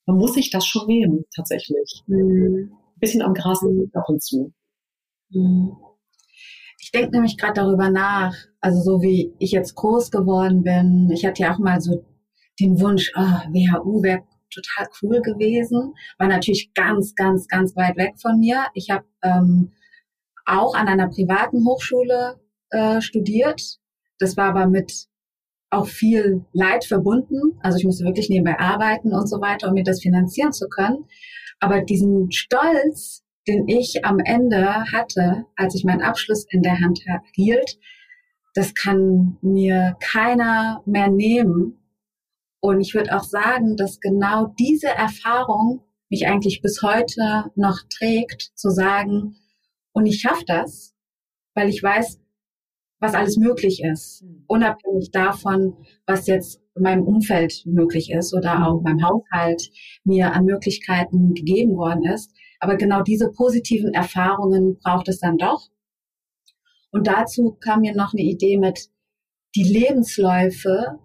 Man muss sich das schon nehmen, tatsächlich. Mhm. Ein bisschen am Gras ab und zu. Mhm. Ich denke nämlich gerade darüber nach, also so wie ich jetzt groß geworden bin. Ich hatte ja auch mal so den Wunsch, oh, WHU wäre total cool gewesen. War natürlich ganz, ganz, ganz weit weg von mir. Ich habe ähm, auch an einer privaten Hochschule äh, studiert. Das war aber mit auch viel Leid verbunden. Also ich musste wirklich nebenbei arbeiten und so weiter, um mir das finanzieren zu können. Aber diesen Stolz, den ich am Ende hatte, als ich meinen Abschluss in der Hand hielt, das kann mir keiner mehr nehmen. Und ich würde auch sagen, dass genau diese Erfahrung mich eigentlich bis heute noch trägt, zu sagen, und ich schaffe das, weil ich weiß, was alles möglich ist, hm. unabhängig davon, was jetzt in meinem Umfeld möglich ist oder auch meinem Haushalt mir an Möglichkeiten gegeben worden ist. Aber genau diese positiven Erfahrungen braucht es dann doch. Und dazu kam mir noch eine Idee mit, die Lebensläufe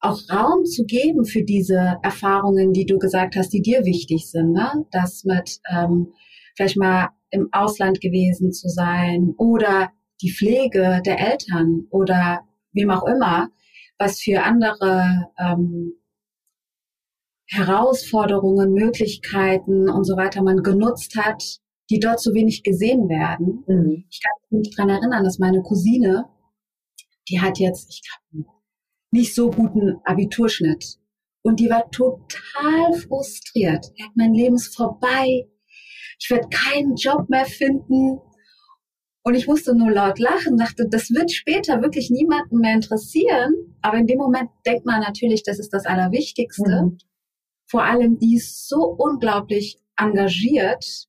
auch Raum zu geben für diese Erfahrungen, die du gesagt hast, die dir wichtig sind. Ne? Das mit ähm, vielleicht mal im Ausland gewesen zu sein oder die Pflege der Eltern oder wem auch immer, was für andere ähm, Herausforderungen, Möglichkeiten und so weiter man genutzt hat, die dort so wenig gesehen werden. Mhm. Ich kann mich dran erinnern, dass meine Cousine, die hat jetzt, ich glaube, nicht so guten Abiturschnitt. Und die war total frustriert. Mein Leben ist vorbei. Ich werde keinen Job mehr finden. Und ich musste nur laut lachen, dachte, das wird später wirklich niemanden mehr interessieren. Aber in dem Moment denkt man natürlich, das ist das Allerwichtigste. Mhm. Vor allem, die ist so unglaublich engagiert,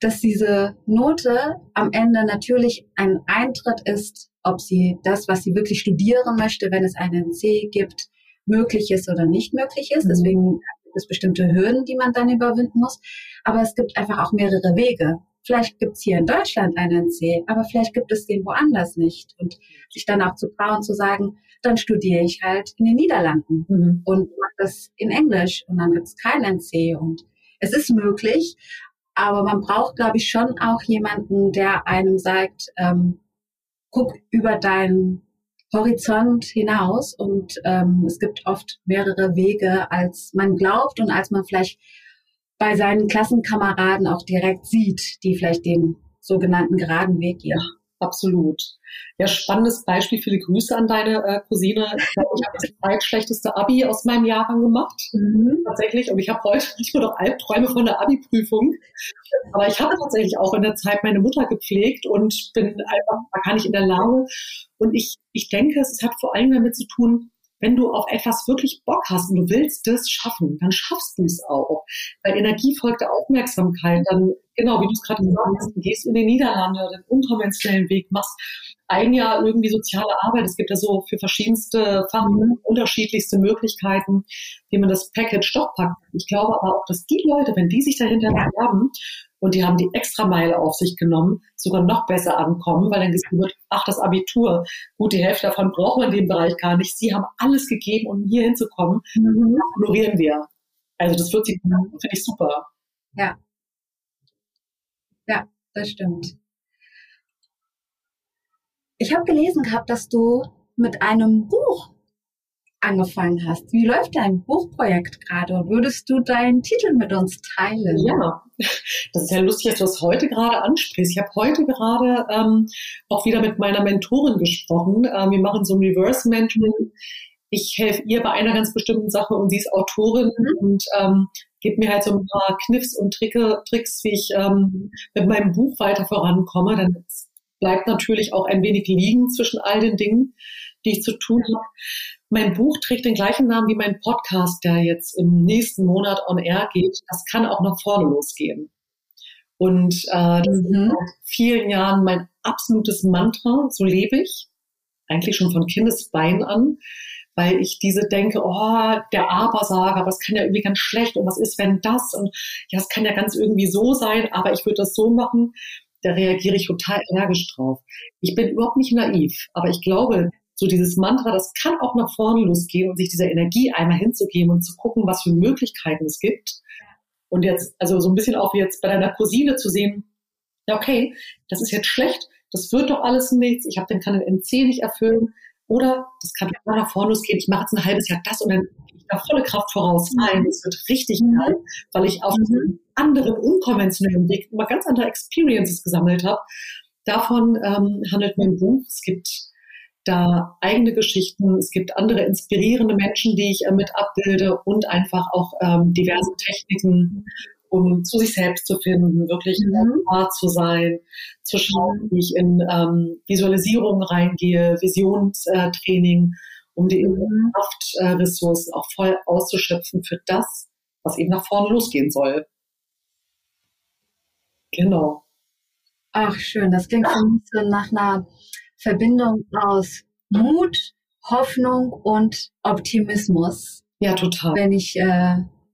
dass diese Note am Ende natürlich ein Eintritt ist, ob sie das, was sie wirklich studieren möchte, wenn es einen C gibt, möglich ist oder nicht möglich ist. Mhm. Deswegen gibt es bestimmte Hürden, die man dann überwinden muss. Aber es gibt einfach auch mehrere Wege. Vielleicht gibt es hier in Deutschland einen C, aber vielleicht gibt es den woanders nicht. Und sich dann auch zu trauen, zu sagen, dann studiere ich halt in den Niederlanden mhm. und mache das in Englisch und dann gibt es keinen C. Und es ist möglich, aber man braucht, glaube ich, schon auch jemanden, der einem sagt, ähm, guck über deinen Horizont hinaus und ähm, es gibt oft mehrere Wege, als man glaubt und als man vielleicht bei seinen Klassenkameraden auch direkt sieht, die vielleicht den sogenannten geraden Weg gehen. Absolut. Ja, spannendes Beispiel. Viele Grüße an deine äh, Cousine. Ich habe das zweitschlechteste Abi aus meinem Jahrgang gemacht. Mhm. Tatsächlich. Und ich habe heute nicht nur noch Albträume von der Abi-Prüfung. Aber ich habe tatsächlich auch in der Zeit meine Mutter gepflegt und bin einfach da kann ich in der Lage. Und ich, ich denke, es hat vor allem damit zu tun, wenn du auf etwas wirklich Bock hast und du willst das schaffen, dann schaffst du es auch. Weil Energie folgt der Aufmerksamkeit. Dann, genau, wie du es gerade gesagt hast, du gehst in die Niederlande, den unkonventionellen Weg, machst ein Jahr irgendwie soziale Arbeit. Es gibt ja so für verschiedenste mhm. unterschiedlichste Möglichkeiten, wie man das Package doch packt. Ich glaube aber auch, dass die Leute, wenn die sich dahinter bewerben und die haben die extra Meile auf sich genommen, sogar noch besser ankommen, weil dann gesagt wird, ach, das Abitur, gut, die Hälfte davon brauchen wir in dem Bereich gar nicht. Sie haben alles gegeben, um hier hinzukommen. Mhm. Das ignorieren wir. Also das wird sich, finde ich super. Ja. Ja, das stimmt. Ich habe gelesen gehabt, dass du mit einem Buch angefangen hast. Wie läuft dein Buchprojekt gerade? Würdest du deinen Titel mit uns teilen? Ja, das ist ja lustig, dass du das heute gerade ansprichst. Ich habe heute gerade ähm, auch wieder mit meiner Mentorin gesprochen. Ähm, wir machen so ein Reverse Mentoring. Ich helfe ihr bei einer ganz bestimmten Sache und sie ist Autorin mhm. und ähm, gibt mir halt so ein paar Kniffs und Tricke, Tricks, wie ich ähm, mit meinem Buch weiter vorankomme. Dann bleibt natürlich auch ein wenig liegen zwischen all den Dingen, die ich zu tun habe. Mein Buch trägt den gleichen Namen wie mein Podcast, der jetzt im nächsten Monat on air geht. Das kann auch nach vorne losgehen. Und äh, das mhm. ist seit vielen Jahren mein absolutes Mantra. So lebe ich eigentlich schon von Kindesbein an, weil ich diese denke, oh, der Abersager, was kann ja irgendwie ganz schlecht und was ist, wenn das und ja, es kann ja ganz irgendwie so sein, aber ich würde das so machen da reagiere ich total energisch drauf. Ich bin überhaupt nicht naiv, aber ich glaube, so dieses Mantra, das kann auch nach vorne losgehen und sich dieser Energie einmal hinzugeben und zu gucken, was für Möglichkeiten es gibt. Und jetzt, also so ein bisschen auch wie jetzt bei deiner Cousine zu sehen, ja, okay, das ist jetzt schlecht, das wird doch alles nichts, ich habe den kann den NC nicht erfüllen. Oder das kann auch nach vorne losgehen, ich mache jetzt ein halbes Jahr das und dann gehe ich da volle Kraft voraus rein. Es wird richtig mhm. geil, weil ich auf mhm anderen unkonventionellen Weg immer ganz andere Experiences gesammelt habe. Davon ähm, handelt mein Buch. Es gibt da eigene Geschichten, es gibt andere inspirierende Menschen, die ich äh, mit abbilde und einfach auch ähm, diverse Techniken, um zu sich selbst zu finden, wirklich mhm. wahr zu sein, zu schauen, wie ich in ähm, Visualisierung reingehe, Visionstraining, um die mhm. Kraftressourcen auch voll auszuschöpfen für das, was eben nach vorne losgehen soll. Genau. Ach, schön. Das klingt für mich so nach einer Verbindung aus Mut, Hoffnung und Optimismus. Ja, total. Wenn ich äh,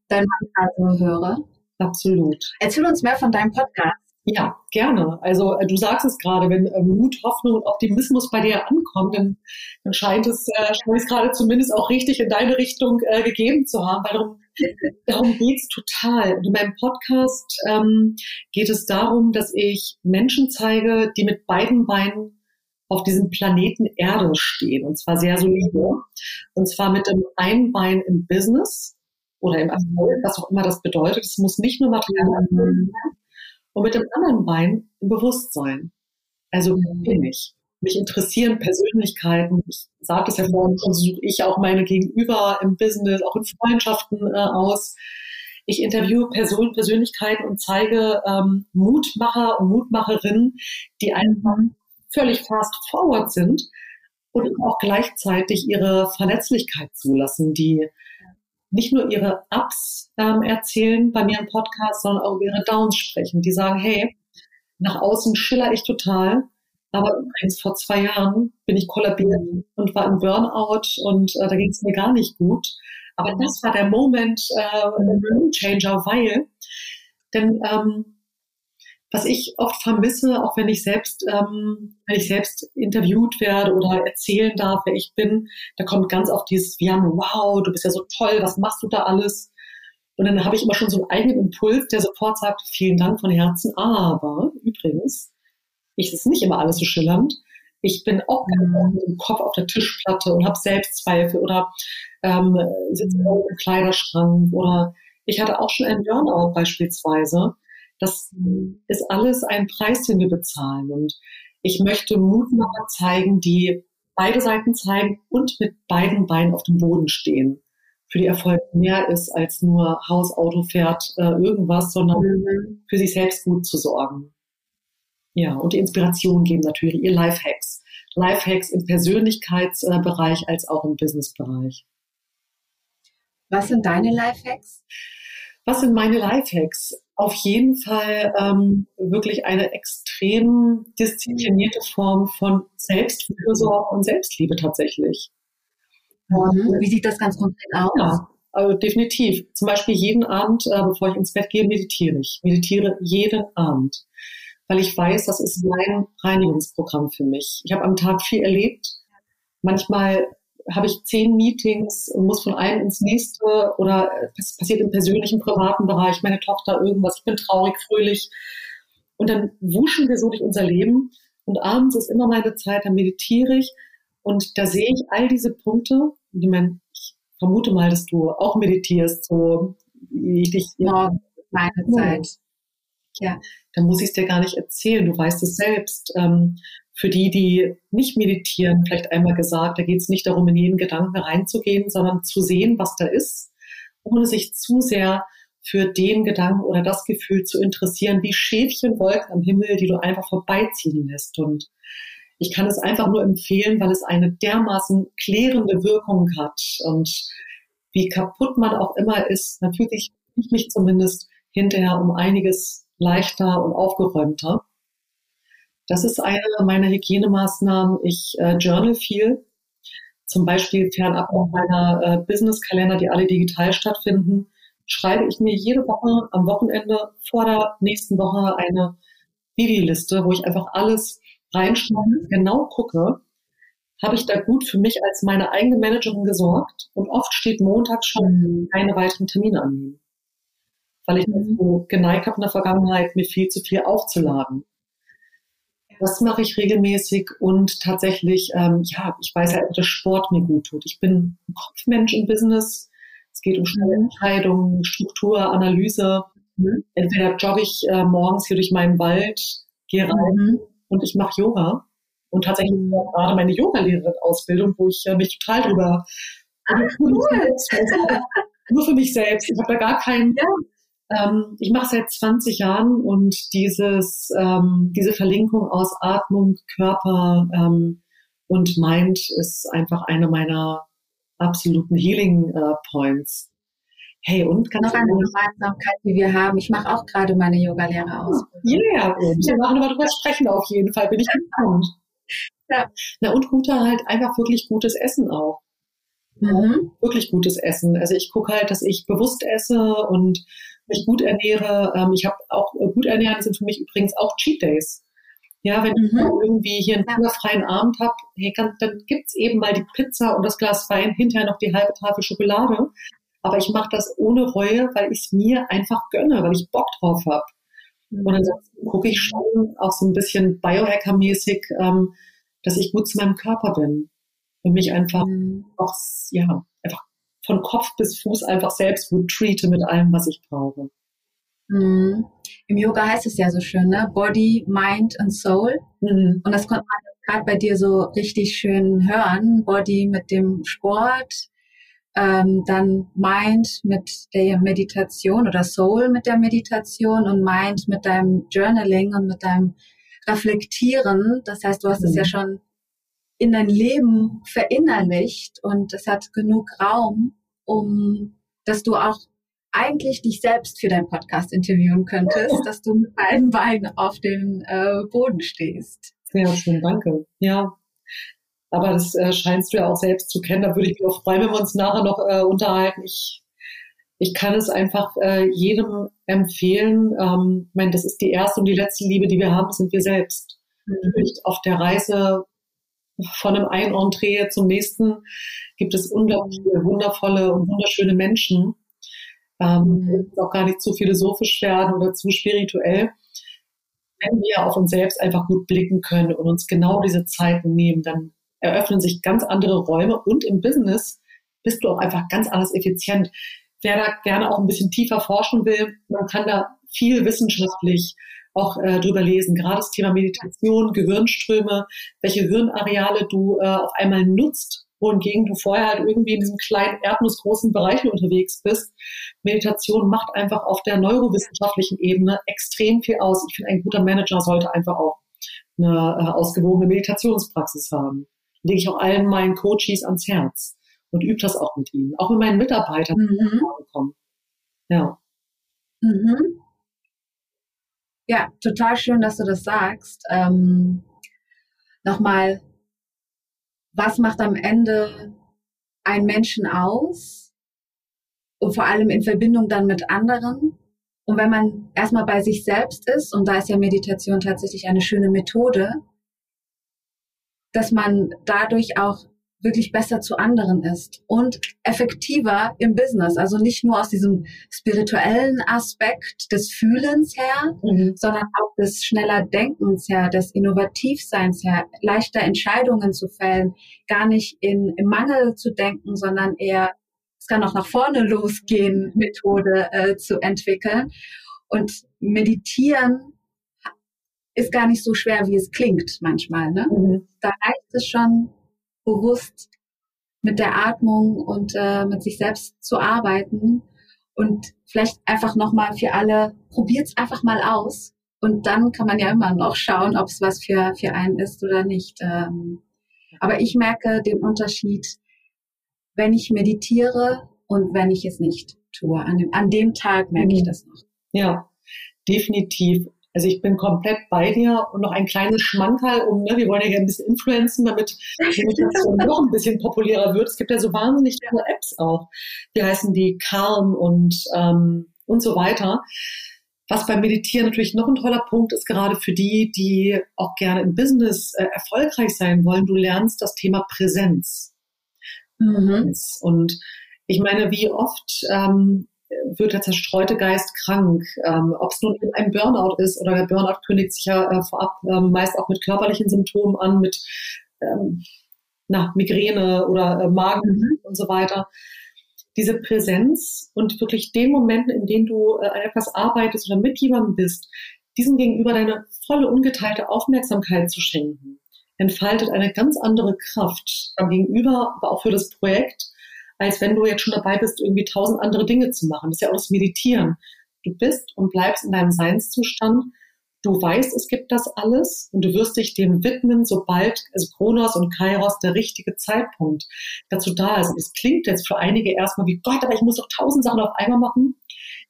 dein Mantra so höre. Absolut. Erzähl uns mehr von deinem Podcast. Ja, gerne. Also äh, du sagst es gerade, wenn äh, Mut, Hoffnung und Optimismus bei dir ankommen, dann, dann scheint es, äh, scheint es gerade zumindest auch richtig in deine Richtung äh, gegeben zu haben, weil darum, darum geht's total. Und in meinem Podcast ähm, geht es darum, dass ich Menschen zeige, die mit beiden Beinen auf diesem Planeten Erde stehen und zwar sehr solide. Und zwar mit dem einen Bein im Business oder im Erfolg, was auch immer das bedeutet. Es muss nicht nur materiell sein und mit dem anderen Bein im Bewusstsein. Also mhm. bin ich. Mich interessieren Persönlichkeiten. Ich sage das ja vorhin schon, suche ich auch meine Gegenüber im Business, auch in Freundschaften äh, aus. Ich interviewe Personen, Persönlichkeiten und zeige ähm, Mutmacher und Mutmacherinnen, die einfach völlig fast forward sind und auch gleichzeitig ihre Verletzlichkeit zulassen, die nicht nur ihre Ups ähm, erzählen bei mir im Podcast, sondern auch ihre Downs sprechen. Die sagen, hey, nach außen schiller ich total, aber übrigens vor zwei Jahren bin ich kollabiert und war im Burnout und äh, da ging es mir gar nicht gut. Aber das war der Moment, äh, der Changer, weil denn ähm, was ich oft vermisse, auch wenn ich selbst, ähm, wenn ich selbst interviewt werde oder erzählen darf, wer ich bin, da kommt ganz oft dieses, Jan, wow, du bist ja so toll, was machst du da alles? Und dann habe ich immer schon so einen eigenen Impuls, der sofort sagt, vielen Dank von Herzen, aber übrigens, ich ist nicht immer alles so schillernd. Ich bin auch mhm. mit dem Kopf auf der Tischplatte und habe Selbstzweifel oder ähm, sitze im Kleiderschrank oder ich hatte auch schon einen Burnout beispielsweise das ist alles ein Preis, den wir bezahlen. Und ich möchte Mutmacher zeigen, die beide Seiten zeigen und mit beiden Beinen auf dem Boden stehen. Für die Erfolg mehr ist als nur Haus, Auto, Pferd, äh, irgendwas, sondern mhm. für sich selbst gut zu sorgen. Ja, und die Inspiration geben natürlich ihr Lifehacks. Lifehacks im Persönlichkeitsbereich als auch im Businessbereich. Was sind deine Lifehacks? Was sind meine Lifehacks? Auf jeden Fall ähm, wirklich eine extrem disziplinierte Form von Selbstfürsorge und Selbstliebe tatsächlich. Mhm. Wie sieht das ganz konkret aus? Ja, also definitiv. Zum Beispiel jeden Abend, äh, bevor ich ins Bett gehe, meditiere ich. Meditiere jeden Abend, weil ich weiß, das ist mein Reinigungsprogramm für mich. Ich habe am Tag viel erlebt. Manchmal habe ich zehn Meetings und muss von einem ins nächste oder es passiert im persönlichen, privaten Bereich, meine Tochter irgendwas, ich bin traurig, fröhlich. Und dann wuschen wir so durch unser Leben und abends ist immer meine Zeit, dann meditiere ich und da sehe ich all diese Punkte. Ich, meine, ich vermute mal, dass du auch meditierst, so wie ich dich. Ja, meine Zeit. Ja. Dann muss ich es dir gar nicht erzählen. Du weißt es selbst. Ähm, für die, die nicht meditieren, vielleicht einmal gesagt, da geht es nicht darum, in jeden Gedanken reinzugehen, sondern zu sehen, was da ist, ohne sich zu sehr für den Gedanken oder das Gefühl zu interessieren, wie Schäfchenwolken am Himmel, die du einfach vorbeiziehen lässt. Und ich kann es einfach nur empfehlen, weil es eine dermaßen klärende Wirkung hat. Und wie kaputt man auch immer ist, fühle ich mich zumindest hinterher um einiges leichter und aufgeräumter. Das ist eine meiner Hygienemaßnahmen. Ich äh, journal viel. Zum Beispiel fernab auch meiner äh, Business-Kalender, die alle digital stattfinden, schreibe ich mir jede Woche am Wochenende vor der nächsten Woche eine Vivi-Liste, wo ich einfach alles reinschreibe, genau gucke, habe ich da gut für mich als meine eigene Managerin gesorgt und oft steht montags schon mhm. keine weiteren Termine annehmen. Weil ich mhm. so geneigt habe in der Vergangenheit, mir viel zu viel aufzuladen. Das mache ich regelmäßig und tatsächlich, ähm, ja, ich weiß halt, dass Sport mir gut tut. Ich bin ein Kopfmensch im Business. Es geht um schnelle mhm. Entscheidungen, Struktur, Analyse. Mhm. Entweder jogge ich äh, morgens hier durch meinen Wald, gehe rein mhm. und ich mache Yoga. Und tatsächlich gerade meine Yoga-Lehrerin-Ausbildung, wo ich äh, mich total drüber Ach, cool. nur für mich selbst. Ich habe da gar keinen ja. Ähm, ich mache seit 20 Jahren und dieses, ähm, diese Verlinkung aus Atmung, Körper ähm, und Mind ist einfach eine meiner absoluten Healing äh, Points. Hey, und ganz noch eine Gemeinsamkeit, die wir haben. Ich mache auch gerade meine Yoga-Lehre aus. Ja, yeah, wir machen aber drüber sprechen auf jeden Fall. Bin ich gespannt. Ja. Na und guter halt einfach wirklich gutes Essen auch. Mhm. Wirklich gutes Essen. Also ich gucke halt, dass ich bewusst esse und mich gut ernähre. Ähm, ich habe auch äh, gut ernähren sind für mich übrigens auch Cheat Days. Ja, wenn mhm. ich irgendwie hier einen fingerfreien Abend habe, hey, dann, dann gibt's eben mal die Pizza und das Glas Wein, hinterher noch die halbe Tafel Schokolade. Aber ich mache das ohne Reue, weil ich es mir einfach gönne, weil ich Bock drauf habe. Mhm. Und ansonsten gucke ich schon auch so ein bisschen Biohacker-mäßig, ähm, dass ich gut zu meinem Körper bin und mich einfach mhm. auch, ja, von Kopf bis Fuß einfach selbst gut treate mit allem, was ich brauche. Mhm. Im Yoga heißt es ja so schön, ne? Body, Mind und Soul. Mhm. Und das konnte man gerade bei dir so richtig schön hören. Body mit dem Sport, ähm, dann Mind mit der Meditation oder Soul mit der Meditation und Mind mit deinem Journaling und mit deinem Reflektieren. Das heißt, du hast mhm. es ja mhm. schon in dein Leben verinnerlicht und es hat genug Raum, um dass du auch eigentlich dich selbst für deinen Podcast interviewen könntest, dass du mit beiden Beinen auf dem äh, Boden stehst. Ja, schön, danke. Ja, aber das äh, scheinst du ja auch selbst zu kennen. Da würde ich mich auch freuen, wenn wir uns nachher noch äh, unterhalten. Ich, ich kann es einfach äh, jedem empfehlen. Ähm, ich meine, das ist die erste und die letzte Liebe, die wir haben, sind wir selbst. Mhm. Natürlich auf der Reise von einem einen Entree zum nächsten gibt es unglaublich viele wundervolle und wunderschöne Menschen. Ähm, mhm. auch gar nicht zu philosophisch werden oder zu spirituell. Wenn wir auf uns selbst einfach gut blicken können und uns genau diese Zeiten nehmen, dann eröffnen sich ganz andere Räume und im Business bist du auch einfach ganz anders effizient. Wer da gerne auch ein bisschen tiefer forschen will, man kann da viel wissenschaftlich auch äh, drüber lesen. Gerade das Thema Meditation, Gehirnströme, welche Hirnareale du äh, auf einmal nutzt, wohingegen du vorher halt irgendwie in diesem kleinen, erdnussgroßen Bereich unterwegs bist. Meditation macht einfach auf der neurowissenschaftlichen Ebene extrem viel aus. Ich finde, ein guter Manager sollte einfach auch eine äh, ausgewogene Meditationspraxis haben. Lege ich auch allen meinen Coaches ans Herz und übe das auch mit ihnen, auch mit meinen Mitarbeitern. Mhm. Ja. Mhm. Ja, total schön, dass du das sagst. Ähm, Nochmal, was macht am Ende einen Menschen aus? Und vor allem in Verbindung dann mit anderen. Und wenn man erstmal bei sich selbst ist, und da ist ja Meditation tatsächlich eine schöne Methode, dass man dadurch auch wirklich besser zu anderen ist und effektiver im Business. Also nicht nur aus diesem spirituellen Aspekt des Fühlens her, mhm. sondern auch des schneller Denkens her, des Innovativseins her, leichter Entscheidungen zu fällen, gar nicht in, im Mangel zu denken, sondern eher, es kann auch nach vorne losgehen, Methode äh, zu entwickeln. Und meditieren ist gar nicht so schwer, wie es klingt manchmal. Ne? Mhm. Da reicht es schon, bewusst mit der Atmung und äh, mit sich selbst zu arbeiten und vielleicht einfach nochmal für alle, probiert's einfach mal aus und dann kann man ja immer noch schauen, ob es was für, für einen ist oder nicht. Ähm, aber ich merke den Unterschied, wenn ich meditiere und wenn ich es nicht tue. An dem, an dem Tag merke ich mhm. das noch. Ja, definitiv. Also ich bin komplett bei dir und noch ein kleines Schmankerl, um, ne, wir wollen ja gerne ein bisschen influenzen, damit die Meditation noch ein bisschen populärer wird. Es gibt ja so wahnsinnig tolle Apps auch. Die heißen die Calm und, ähm, und so weiter. Was beim Meditieren natürlich noch ein toller Punkt ist, gerade für die, die auch gerne im Business äh, erfolgreich sein wollen, du lernst das Thema Präsenz. Mhm. Und ich meine, wie oft ähm, wird der zerstreute Geist krank. Ähm, Ob es nun ein Burnout ist oder der Burnout kündigt sich ja äh, vorab ähm, meist auch mit körperlichen Symptomen an, mit ähm, na, Migräne oder äh, Magen mhm. und so weiter. Diese Präsenz und wirklich den Momenten, in denen du äh, an etwas arbeitest oder mit jemandem bist, diesem gegenüber deine volle ungeteilte Aufmerksamkeit zu schenken, entfaltet eine ganz andere Kraft am Gegenüber, aber auch für das Projekt als wenn du jetzt schon dabei bist, irgendwie tausend andere Dinge zu machen. Das ist ja auch das Meditieren. Du bist und bleibst in deinem Seinszustand. Du weißt, es gibt das alles und du wirst dich dem widmen, sobald also Kronos und Kairos der richtige Zeitpunkt dazu da ist. Es klingt jetzt für einige erstmal wie Gott, aber ich muss doch tausend Sachen auf einmal machen.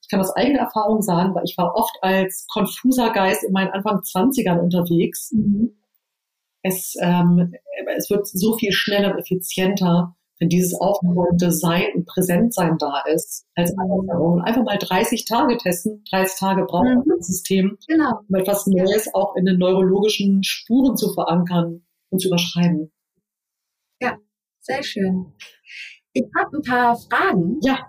Ich kann aus eigener Erfahrung sagen, weil ich war oft als konfuser Geist in meinen Anfang 20ern unterwegs. Mhm. Es, ähm, es wird so viel schneller und effizienter, wenn dieses aufgeräumte Sein und Präsentsein da ist, als Anforderung. Mhm. Einfach mal 30 Tage testen. 30 Tage braucht mhm. das System, genau. um etwas Neues auch in den neurologischen Spuren zu verankern und zu überschreiben. Ja, sehr schön. Ich habe ein paar Fragen. Ja.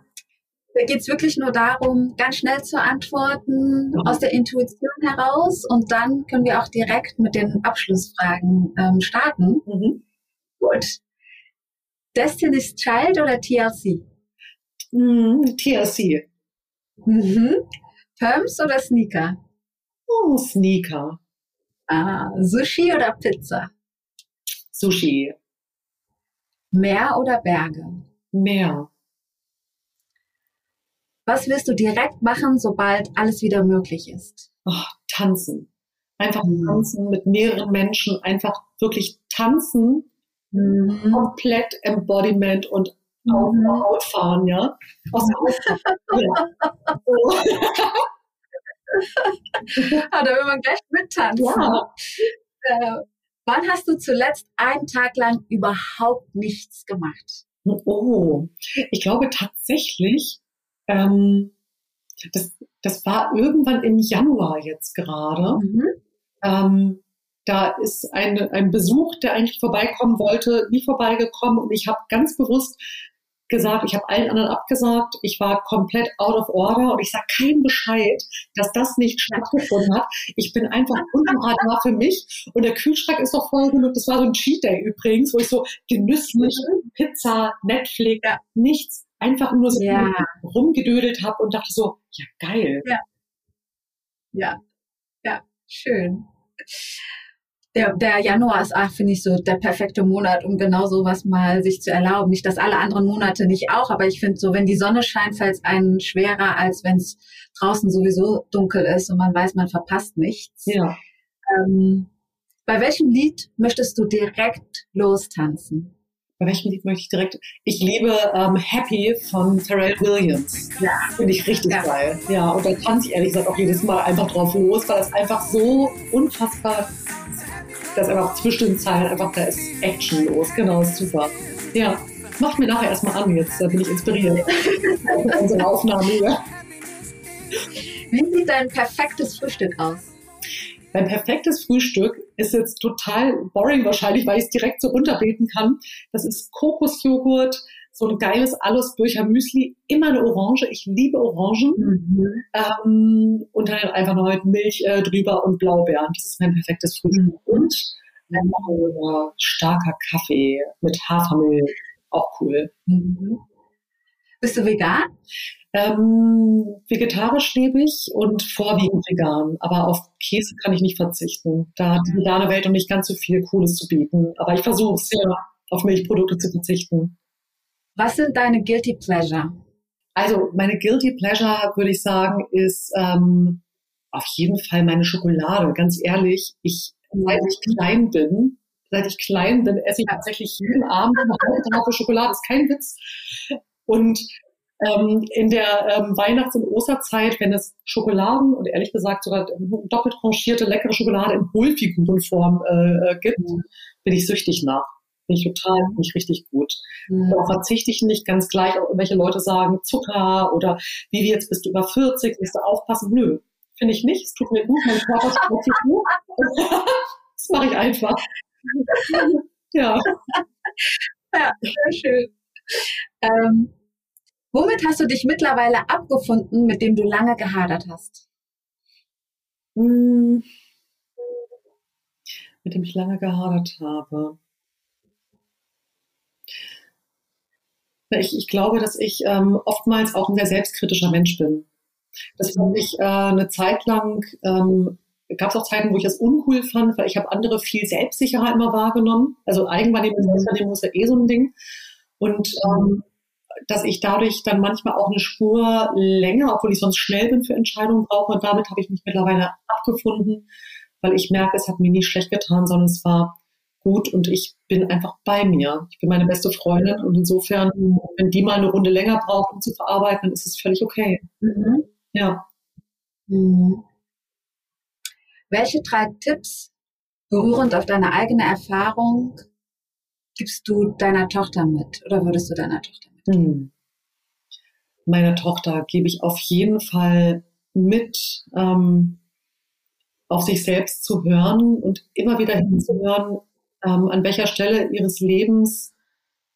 Da geht es wirklich nur darum, ganz schnell zu antworten, mhm. aus der Intuition heraus. Und dann können wir auch direkt mit den Abschlussfragen ähm, starten. Mhm. Gut. Destiny's Child oder TLC? Mm, TLC. Mhm. Pumps oder Sneaker? Oh, Sneaker. Ah, Sushi oder Pizza? Sushi. Meer oder Berge? Meer. Was wirst du direkt machen, sobald alles wieder möglich ist? Oh, tanzen. Einfach mhm. tanzen mit mehreren Menschen, einfach wirklich tanzen Mhm. Komplett Embodiment und auf mhm. Haut fahren, ja. Aus der Haut ja. So. ah, da will man gleich mittanzen. Ja. Äh, wann hast du zuletzt einen Tag lang überhaupt nichts gemacht? Oh, ich glaube tatsächlich, ähm, das, das war irgendwann im Januar jetzt gerade. Mhm. Ähm, da ist ein, ein Besuch, der eigentlich vorbeikommen wollte, nie vorbeigekommen. Und ich habe ganz bewusst gesagt, ich habe allen anderen abgesagt, ich war komplett out of order. Und ich sage keinem Bescheid, dass das nicht stattgefunden hat. Ich bin einfach unter Radar für mich. Und der Kühlschrank ist doch voll genug. Das war so ein Cheat Day übrigens, wo ich so genüsslich Pizza, Netflix, nichts, einfach nur so ja. rumgedödelt habe und dachte so, ja geil. Ja, ja, ja. Schön der, der Januar ist, ach, finde ich so der perfekte Monat, um genau sowas mal sich zu erlauben. Nicht, dass alle anderen Monate nicht auch, aber ich finde so, wenn die Sonne scheint, fällt es einen schwerer, als wenn es draußen sowieso dunkel ist und man weiß, man verpasst nichts. Ja. Ähm, bei welchem Lied möchtest du direkt lostanzen? Bei welchem Lied möchte ich direkt? Ich liebe ähm, Happy von Pharrell Williams. Ja. Finde ich richtig ja. geil. Ja, und da tanze ich ehrlich gesagt auch jedes Mal einfach drauf los, weil es einfach so unfassbar dass einfach zwischen den Zeilen einfach, da ist Action los. Genau, ist super. Ja, macht mir nachher erstmal an, jetzt da bin ich inspiriert. unsere Aufnahme hier. Wie sieht dein perfektes Frühstück aus? Mein perfektes Frühstück ist jetzt total boring wahrscheinlich, weil ich es direkt so runterbeten kann. Das ist Kokosjoghurt, so ein geiles alles durch Müsli, immer eine Orange. Ich liebe Orangen. Mhm. Ähm, und dann einfach noch mit Milch äh, drüber und Blaubeeren. Das ist mein perfektes Frühstück. Mhm. Und ein starker Kaffee mit Hafermilch. Auch cool. Mhm. Bist du vegan? Ähm, vegetarisch lebe ich und vorwiegend vegan. Aber auf Käse kann ich nicht verzichten. Da hat die vegane Welt und nicht ganz so viel Cooles zu bieten. Aber ich versuche es ja, auf Milchprodukte zu verzichten. Was sind deine Guilty Pleasure? Also meine Guilty Pleasure, würde ich sagen, ist ähm, auf jeden Fall meine Schokolade. Ganz ehrlich, ich, seit ich klein bin, seit ich klein bin, esse ich tatsächlich jeden Abend eine halbe Tafel Schokolade. Das ist kein Witz. Und ähm, in der ähm, Weihnachts- und Osterzeit, wenn es Schokoladen und ehrlich gesagt sogar doppelt tranchierte leckere Schokolade in Hohlfigurenform äh, äh gibt, bin ich süchtig nach. Finde ich total, finde ich richtig gut. Mhm. Darauf verzichte ich nicht ganz gleich, welche Leute sagen Zucker oder wie jetzt bist du über 40, musst du aufpassen. Nö, finde ich nicht. Es tut mir gut, mein Körper tut mir gut. das mache ich einfach. ja. Ja, sehr schön. Ähm, womit hast du dich mittlerweile abgefunden, mit dem du lange gehadert hast? Hm. Mit dem ich lange gehadert habe. Ich, ich glaube, dass ich ähm, oftmals auch ein sehr selbstkritischer Mensch bin. Das fand ich äh, eine Zeit lang, ähm, gab es auch Zeiten, wo ich das uncool fand, weil ich habe andere viel selbstsicherer immer wahrgenommen. Also Eigenwahrnehmung. Selbstwahrnehmung ist ja eh so ein Ding. Und ähm, dass ich dadurch dann manchmal auch eine Spur länger, obwohl ich sonst schnell bin für Entscheidungen brauche. Und damit habe ich mich mittlerweile abgefunden, weil ich merke, es hat mir nie schlecht getan, sondern es war gut und ich bin einfach bei mir. Ich bin meine beste Freundin und insofern, wenn die mal eine Runde länger braucht, um zu verarbeiten, dann ist es völlig okay. Mhm. Ja. Mhm. Welche drei Tipps berührend auf deine eigene Erfahrung gibst du deiner Tochter mit oder würdest du deiner Tochter mitgeben? Hm. Meiner Tochter gebe ich auf jeden Fall mit, ähm, auf sich selbst zu hören und immer wieder hinzuhören, ähm, an welcher Stelle ihres Lebens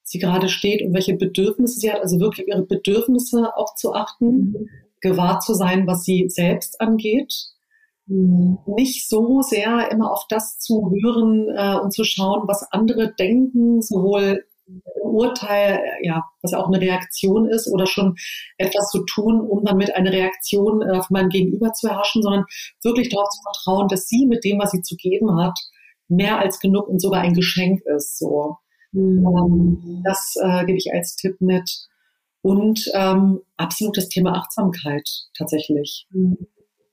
sie gerade steht und welche Bedürfnisse sie hat, also wirklich ihre Bedürfnisse auch zu achten, mhm. gewahr zu sein, was sie selbst angeht. Mhm. Nicht so sehr immer auf das zu hören äh, und zu schauen, was andere denken, sowohl Urteil, ja, was auch eine Reaktion ist oder schon etwas zu tun, um damit eine Reaktion äh, von meinem Gegenüber zu erhaschen, sondern wirklich darauf zu vertrauen, dass sie mit dem, was sie zu geben hat, mehr als genug und sogar ein Geschenk ist. So, mhm. ähm, das äh, gebe ich als Tipp mit und ähm, absolut das Thema Achtsamkeit tatsächlich. Mhm.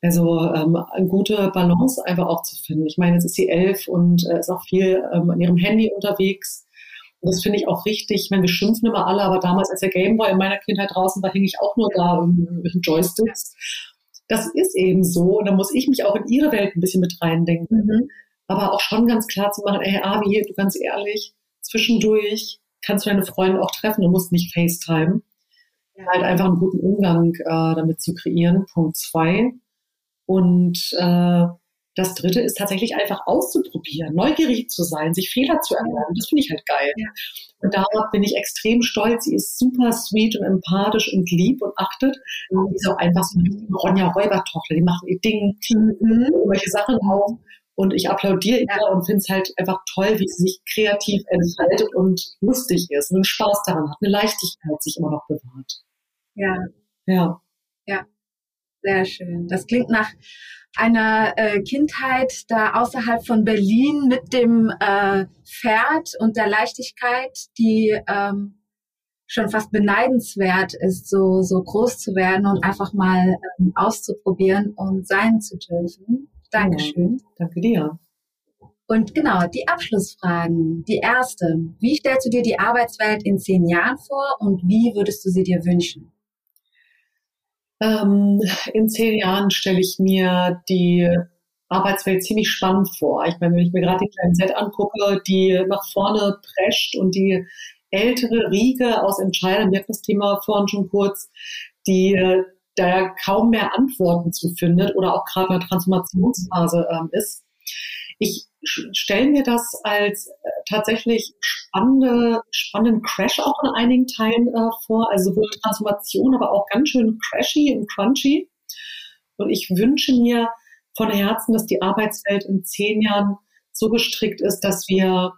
Also ähm, eine gute Balance einfach auch zu finden. Ich meine, jetzt ist sie elf und äh, ist auch viel ähm, an ihrem Handy unterwegs. Und das finde ich auch richtig. Ich meine, wir schimpfen immer alle, aber damals, als der Gameboy in meiner Kindheit draußen war, hing ich auch nur da mit den Joysticks. Das ist eben so. Und da muss ich mich auch in ihre Welt ein bisschen mit reindenken. Mhm. Aber auch schon ganz klar zu machen, ey, Avi, du ganz ehrlich, zwischendurch kannst du deine Freunde auch treffen, du musst nicht FaceTime. Ja. Halt einfach einen guten Umgang äh, damit zu kreieren. Punkt zwei. Und äh, das dritte ist tatsächlich einfach auszuprobieren, neugierig zu sein, sich Fehler zu erlernen. Das finde ich halt geil. Ja. Und darauf bin ich extrem stolz. Sie ist super sweet und empathisch und lieb und achtet. Und sie ist auch einfach so eine Ronja Räubertochter. Die machen ihr Ding, mhm. irgendwelche Sachen auf. Und ich applaudiere ihr und finde es halt einfach toll, wie sie sich kreativ entfaltet und lustig ist und Spaß daran hat, eine Leichtigkeit sich immer noch bewahrt. Ja. Ja. Ja. Sehr schön. Das klingt nach einer äh, Kindheit da außerhalb von Berlin mit dem äh, Pferd und der Leichtigkeit, die ähm, schon fast beneidenswert ist, so, so groß zu werden und einfach mal ähm, auszuprobieren und sein zu dürfen. Dankeschön. Danke dir. Und genau, die Abschlussfragen. Die erste. Wie stellst du dir die Arbeitswelt in zehn Jahren vor und wie würdest du sie dir wünschen? Ähm, in zehn Jahren stelle ich mir die Arbeitswelt ziemlich spannend vor. Ich meine, wenn ich mir gerade die kleinen Set angucke, die nach vorne prescht und die ältere Riege aus Entscheidern, wir hatten das Thema vorhin schon kurz, die da ja kaum mehr Antworten zu findet oder auch gerade in der Transformationsphase ähm, ist. Ich stelle mir das als äh, tatsächlich spannende, spannenden Crash auch in einigen Teilen äh, vor, also sowohl Transformation, aber auch ganz schön crashy und crunchy. Und ich wünsche mir von Herzen, dass die Arbeitswelt in zehn Jahren so gestrickt ist, dass wir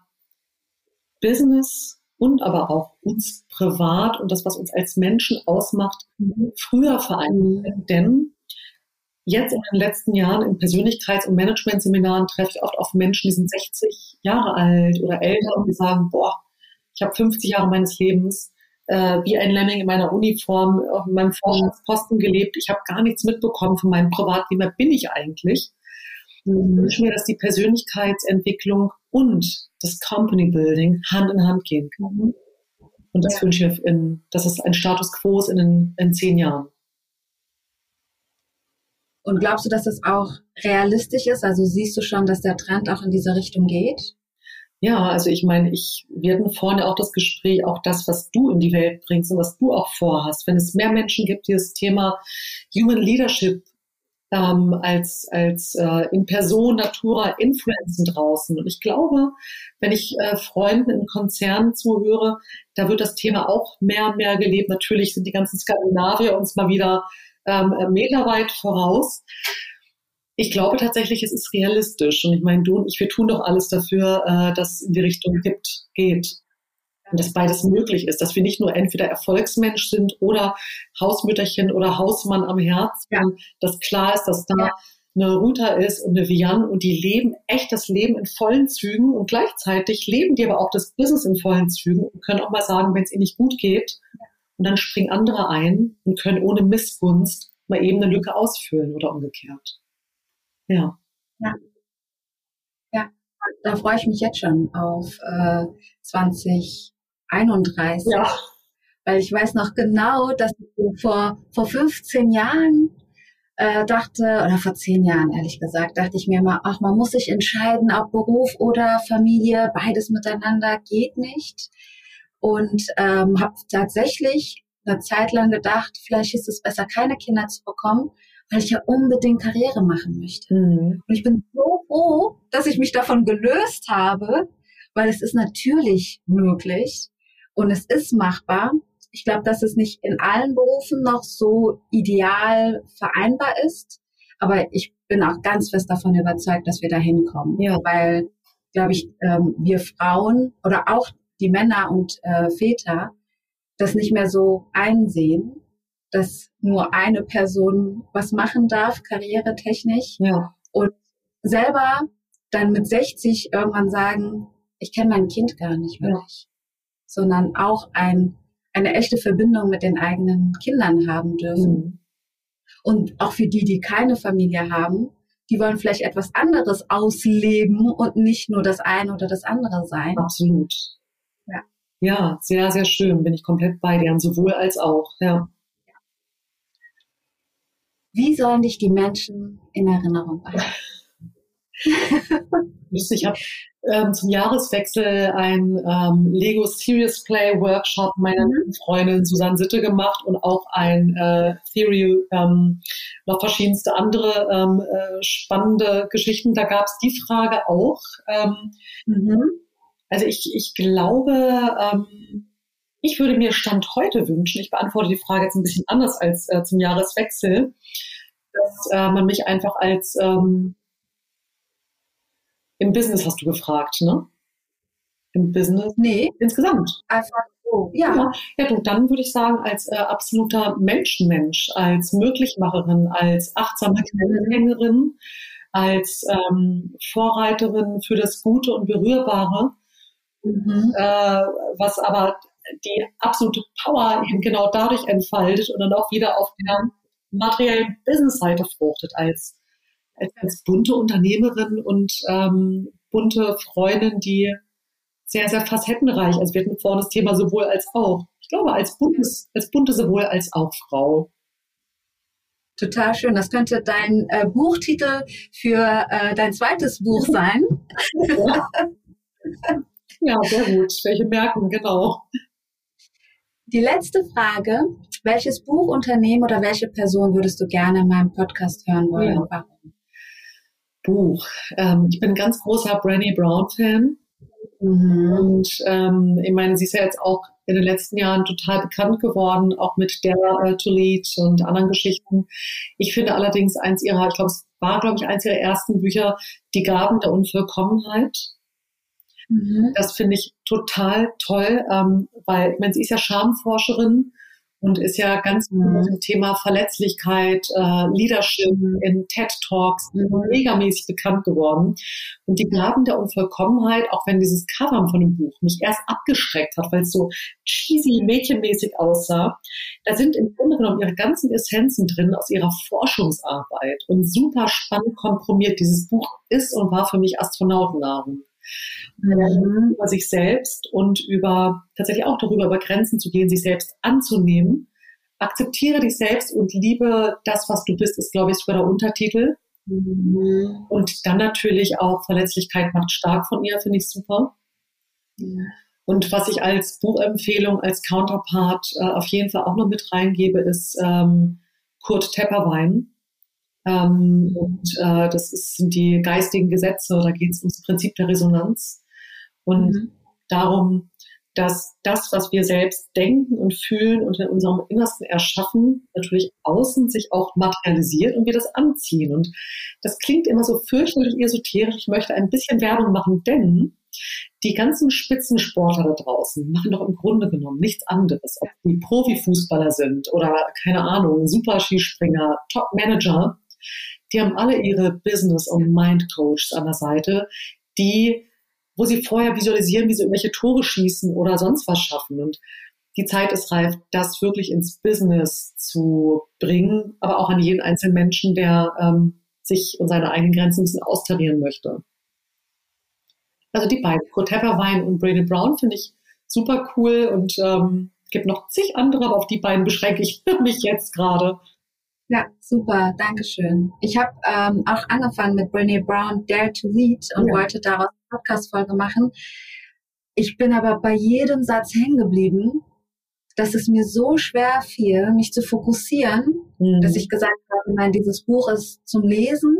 Business und aber auch uns privat und das, was uns als Menschen ausmacht, früher vereinen. Denn jetzt in den letzten Jahren in Persönlichkeits- und Management-Seminaren treffe ich oft auf Menschen, die sind 60 Jahre alt oder älter und die sagen, boah, ich habe 50 Jahre meines Lebens äh, wie ein Lemming in meiner Uniform auf meinem Forschungsposten gelebt. Ich habe gar nichts mitbekommen von meinem Privatleben. Wer bin ich eigentlich? Ich wünsche mir, dass die Persönlichkeitsentwicklung und das Company Building Hand in Hand gehen kann. Und das ja. wünsche ich mir, in, dass es ein Status quo ist in, in zehn Jahren. Und glaubst du, dass das auch realistisch ist? Also siehst du schon, dass der Trend auch in diese Richtung geht? Ja, also ich meine, ich, wir hatten vorne auch das Gespräch, auch das, was du in die Welt bringst und was du auch vorhast. Wenn es mehr Menschen gibt, die das Thema Human Leadership ähm, als, als äh, in Person, Natura influenzen draußen. Und ich glaube, wenn ich äh, Freunden in Konzernen zuhöre, da wird das Thema auch mehr und mehr gelebt. Natürlich sind die ganzen Skandinavier uns mal wieder ähm, meterweit voraus. Ich glaube tatsächlich, es ist realistisch. Und ich meine, du und ich, wir tun doch alles dafür, äh, dass es in die Richtung gibt, geht. Und dass beides möglich ist, dass wir nicht nur entweder Erfolgsmensch sind oder Hausmütterchen oder Hausmann am Herz, ja. dass klar ist, dass da eine Ruta ist und eine Vian und die leben echt das Leben in vollen Zügen und gleichzeitig leben die aber auch das Business in vollen Zügen und können auch mal sagen, wenn es ihnen nicht gut geht, und dann springen andere ein und können ohne Missgunst mal eben eine Lücke ausfüllen oder umgekehrt. Ja. Ja. Ja, da freue ich mich jetzt schon auf äh, 2031. Ja. Weil ich weiß noch genau, dass vor, vor 15 Jahren äh, dachte, oder vor zehn Jahren ehrlich gesagt, dachte ich mir mal, ach, man muss sich entscheiden, ob Beruf oder Familie, beides miteinander geht nicht. Und ähm, habe tatsächlich eine Zeit lang gedacht, vielleicht ist es besser, keine Kinder zu bekommen, weil ich ja unbedingt Karriere machen möchte. Mhm. Und ich bin so froh, dass ich mich davon gelöst habe, weil es ist natürlich möglich und es ist machbar. Ich glaube, dass es nicht in allen Berufen noch so ideal vereinbar ist, aber ich bin auch ganz fest davon überzeugt, dass wir da hinkommen. Ja. Weil, glaube ich, ähm, wir Frauen oder auch die Männer und äh, Väter das nicht mehr so einsehen, dass nur eine Person was machen darf, karrieretechnisch. Ja. Und selber dann mit 60 irgendwann sagen, ich kenne mein Kind gar nicht wirklich. Sondern auch ein, eine echte Verbindung mit den eigenen Kindern haben dürfen. Mhm. Und auch für die, die keine Familie haben, die wollen vielleicht etwas anderes ausleben und nicht nur das eine oder das andere sein. Absolut. Ja. Ja, sehr, sehr schön. Bin ich komplett bei dir. Sowohl als auch. Ja. Wie sollen dich die Menschen in Erinnerung behalten? Ich habe ähm, zum Jahreswechsel ein ähm, Lego Serious Play Workshop meiner mhm. Freundin Susanne Sitte gemacht und auch ein äh, Theory, ähm, noch verschiedenste andere ähm, äh, spannende Geschichten. Da gab es die Frage auch. Ähm, mhm. Also ich, ich glaube, ähm, ich würde mir Stand heute wünschen, ich beantworte die Frage jetzt ein bisschen anders als äh, zum Jahreswechsel, dass äh, man mich einfach als ähm, im Business hast du gefragt, ne? Im Business? Nee. Insgesamt. Einfach so, ja. Ja, ja du, dann würde ich sagen, als äh, absoluter Menschenmensch, als Möglichmacherin, als achtsame Kennenlängerin, als ähm, Vorreiterin für das Gute und Berührbare, mhm. äh, was aber die absolute Power eben genau dadurch entfaltet und dann auch wieder auf der materiellen Business-Seite fruchtet als, als, bunte Unternehmerin und ähm, bunte Freundin, die sehr, sehr facettenreich, also wir hatten vorhin das Thema sowohl als auch. Ich glaube, als buntes, als bunte sowohl als auch Frau. Total schön. Das könnte dein äh, Buchtitel für äh, dein zweites Buch sein. Ja. ja, sehr gut. Welche merken, genau. Die letzte Frage, welches Buch, Unternehmen oder welche Person würdest du gerne in meinem Podcast hören wollen ja. und warum? Buch. Ähm, ich bin ein ganz großer Brené Brown-Fan. Mhm. Und ähm, ich meine, sie ist ja jetzt auch in den letzten Jahren total bekannt geworden, auch mit der äh, to Lead und anderen Geschichten. Ich finde allerdings eins ihrer, ich glaube, es war, glaube ich, eins ihrer ersten Bücher, Die Gaben der Unvollkommenheit. Mhm. Das finde ich total toll, ähm, weil ich meine, sie ist ja Schamforscherin und ist ja ganz mhm. mit dem Thema Verletzlichkeit, äh, Leadership in TED Talks mhm. megamäßig bekannt geworden. Und die Gaben der Unvollkommenheit, auch wenn dieses Cover von dem Buch mich erst abgeschreckt hat, weil es so cheesy, mädchenmäßig aussah, da sind im Grunde genommen ihre ganzen Essenzen drin aus ihrer Forschungsarbeit und super spannend komprimiert. Dieses Buch ist und war für mich Astronautennahrung mhm. über sich selbst und über tatsächlich auch darüber, über Grenzen zu gehen, sich selbst anzunehmen. Akzeptiere dich selbst und liebe das, was du bist, ist, glaube ich, sogar der Untertitel. Mhm. Und dann natürlich auch Verletzlichkeit macht stark von ihr, finde ich super. Mhm. Und was ich als Buchempfehlung, als Counterpart äh, auf jeden Fall auch noch mit reingebe, ist ähm, Kurt Tepperwein. Ähm, und äh, das ist, sind die geistigen Gesetze, da geht es ums Prinzip der Resonanz und mhm. darum, dass das, was wir selbst denken und fühlen und in unserem Innersten erschaffen, natürlich außen sich auch materialisiert und wir das anziehen. Und das klingt immer so fürchterlich esoterisch. Ich möchte ein bisschen Werbung machen, denn die ganzen Spitzensportler da draußen machen doch im Grunde genommen nichts anderes. Ob die Profifußballer sind oder keine Ahnung, Super-Skispringer, Top-Manager, die haben alle ihre Business- und Mind-Coaches an der Seite, die, wo sie vorher visualisieren, wie sie irgendwelche Tore schießen oder sonst was schaffen. Und die Zeit ist reif, das wirklich ins Business zu bringen, aber auch an jeden einzelnen Menschen, der ähm, sich und seine eigenen Grenzen ein bisschen austarieren möchte. Also die beiden, Kurt Tepperwein und Brady Brown, finde ich super cool und ähm, gibt noch zig andere, aber auf die beiden beschränke ich mich jetzt gerade. Ja, super, Dankeschön. Ich habe ähm, auch angefangen mit Brené Brown Dare to Lead und ja. wollte daraus eine Podcast-Folge machen. Ich bin aber bei jedem Satz hängen geblieben, dass es mir so schwer fiel, mich zu fokussieren, mhm. dass ich gesagt habe, nein, dieses Buch ist zum Lesen,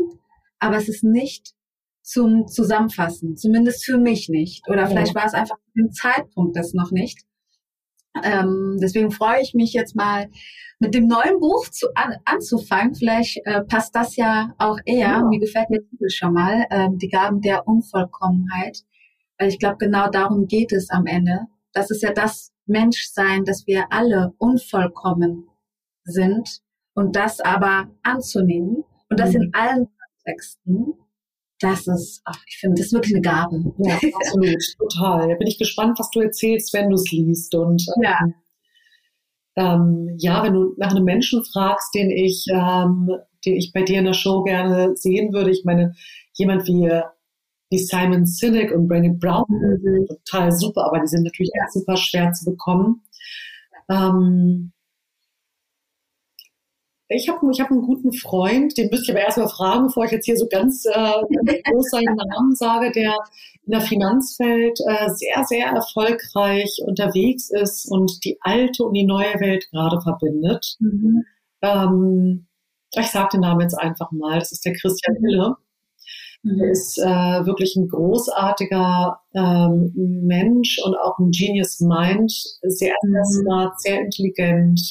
aber es ist nicht zum Zusammenfassen, zumindest für mich nicht. Oder vielleicht war es einfach im Zeitpunkt das noch nicht. Ähm, deswegen freue ich mich jetzt mal mit dem neuen Buch zu, an, anzufangen. Vielleicht äh, passt das ja auch eher. Ja. Mir gefällt der Titel schon mal, äh, die Gaben der Unvollkommenheit. Weil ich glaube, genau darum geht es am Ende. Das ist ja das Menschsein, dass wir alle unvollkommen sind und das aber anzunehmen und das mhm. in allen Kontexten das ist, ach, ich finde, das ist wirklich eine Gabe. Ja, absolut, total. Da bin ich gespannt, was du erzählst, wenn du es liest. Und ja. Ähm, ja, wenn du nach einem Menschen fragst, den ich, ähm, den ich bei dir in der Show gerne sehen würde, ich meine, jemand wie, wie Simon Sinek und Brené Brown, mhm. total super, aber die sind natürlich ja. super schwer zu bekommen. Ähm, ich habe ich hab einen guten Freund, den müsste ich aber erstmal fragen, bevor ich jetzt hier so ganz äh, groß seinen Namen sage, der in der Finanzwelt äh, sehr, sehr erfolgreich unterwegs ist und die alte und die neue Welt gerade verbindet. Mhm. Ähm, ich sage den Namen jetzt einfach mal, das ist der Christian mhm. Hille. Mhm. Er ist äh, wirklich ein großartiger ähm, Mensch und auch ein Genius Mind, sehr, sehr mhm. smart, sehr intelligent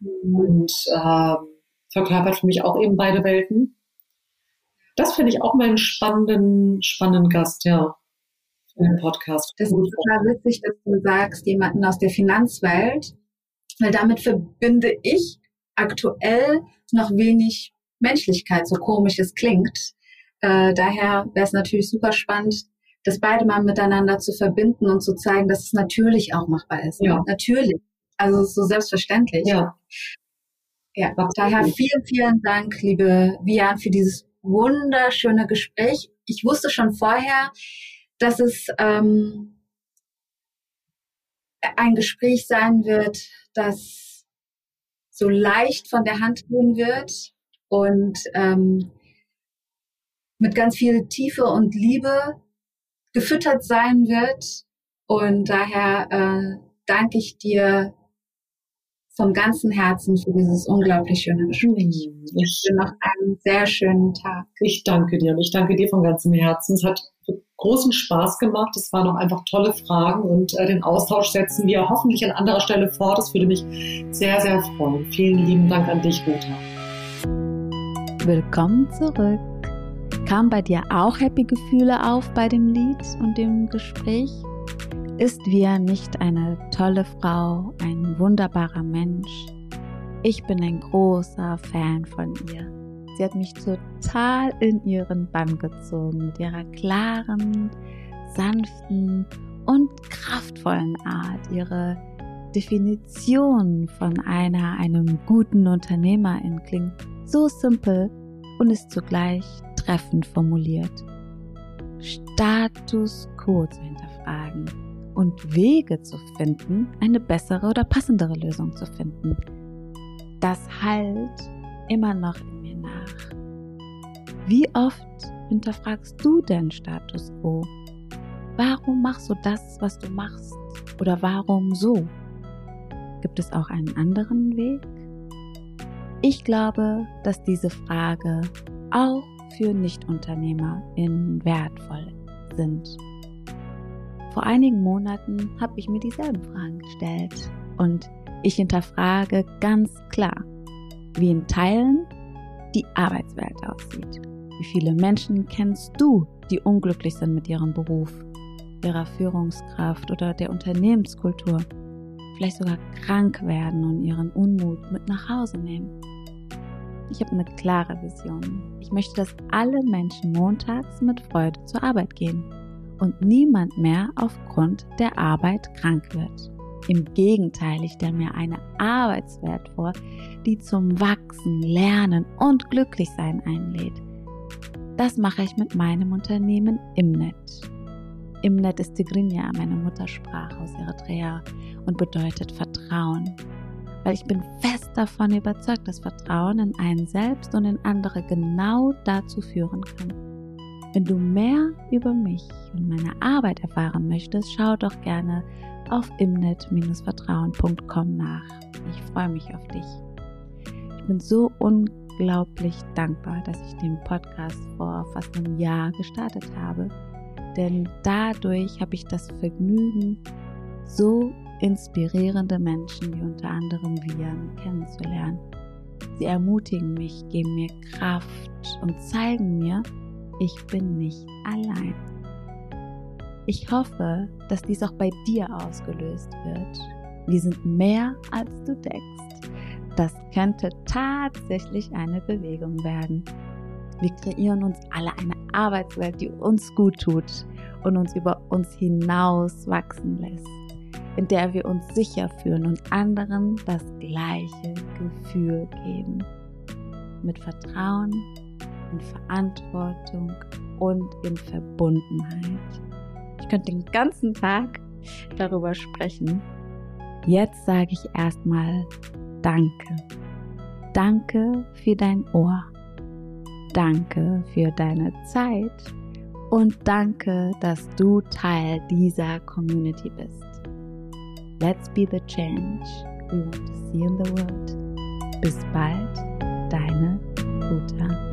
mhm. und ähm, verkörpert für mich auch eben beide Welten. Das finde ich auch mal einen spannenden, spannenden Gast, ja, im Podcast. Das ist total witzig, dass du sagst, jemanden aus der Finanzwelt, weil damit verbinde ich aktuell noch wenig Menschlichkeit, so komisch es klingt. Äh, daher wäre es natürlich super spannend, das beide mal miteinander zu verbinden und zu zeigen, dass es natürlich auch machbar ist. Ja. Natürlich. Also so selbstverständlich. Ja. Ja, daher vielen, vielen Dank, liebe Vian, für dieses wunderschöne Gespräch. Ich wusste schon vorher, dass es ähm, ein Gespräch sein wird, das so leicht von der Hand gehen wird und ähm, mit ganz viel Tiefe und Liebe gefüttert sein wird. Und daher äh, danke ich dir vom ganzen Herzen für dieses unglaublich schöne Gespräch. Hm, ich wünsche noch einen sehr schönen Tag. Ich danke dir und ich danke dir von ganzem Herzen. Es hat großen Spaß gemacht. Es waren auch einfach tolle Fragen und äh, den Austausch setzen wir hoffentlich an anderer Stelle fort. Das würde mich sehr, sehr freuen. Vielen lieben Dank an dich, Ruta. Willkommen zurück. Kam bei dir auch happy Gefühle auf bei dem Lied und dem Gespräch? Ist Via nicht eine tolle Frau, ein wunderbarer Mensch? Ich bin ein großer Fan von ihr. Sie hat mich total in ihren Bann gezogen mit ihrer klaren, sanften und kraftvollen Art. Ihre Definition von einer, einem guten Unternehmerin klingt so simpel und ist zugleich treffend formuliert. Status quo zu hinterfragen und Wege zu finden, eine bessere oder passendere Lösung zu finden. Das halt immer noch in mir nach. Wie oft hinterfragst du denn Status quo? Warum machst du das, was du machst? Oder warum so? Gibt es auch einen anderen Weg? Ich glaube, dass diese Frage auch für Nichtunternehmer wertvoll sind. Vor einigen Monaten habe ich mir dieselben Fragen gestellt und ich hinterfrage ganz klar, wie in Teilen die Arbeitswelt aussieht. Wie viele Menschen kennst du, die unglücklich sind mit ihrem Beruf, ihrer Führungskraft oder der Unternehmenskultur, vielleicht sogar krank werden und ihren Unmut mit nach Hause nehmen? Ich habe eine klare Vision. Ich möchte, dass alle Menschen montags mit Freude zur Arbeit gehen und niemand mehr aufgrund der Arbeit krank wird. Im Gegenteil, ich stelle mir eine Arbeitswelt vor, die zum Wachsen, Lernen und Glücklichsein einlädt. Das mache ich mit meinem Unternehmen Imnet. Imnet ist Tigrinya, meine Muttersprache aus Eritrea und bedeutet Vertrauen. weil ich bin fest davon überzeugt, dass Vertrauen in einen selbst und in andere genau dazu führen kann. Wenn du mehr über mich und meine Arbeit erfahren möchtest, schau doch gerne auf imnet-vertrauen.com nach. Ich freue mich auf dich. Ich bin so unglaublich dankbar, dass ich den Podcast vor fast einem Jahr gestartet habe, denn dadurch habe ich das Vergnügen, so inspirierende Menschen wie unter anderem wir kennenzulernen. Sie ermutigen mich, geben mir Kraft und zeigen mir, ich bin nicht allein. Ich hoffe, dass dies auch bei dir ausgelöst wird. Wir sind mehr, als du denkst. Das könnte tatsächlich eine Bewegung werden. Wir kreieren uns alle eine Arbeitswelt, die uns gut tut und uns über uns hinaus wachsen lässt in der wir uns sicher fühlen und anderen das gleiche Gefühl geben. Mit Vertrauen, in Verantwortung und in Verbundenheit. Ich könnte den ganzen Tag darüber sprechen. Jetzt sage ich erstmal Danke. Danke für dein Ohr. Danke für deine Zeit und danke, dass du Teil dieser Community bist. Let's be the change we want to see in the world. Bis bald, deine Uta.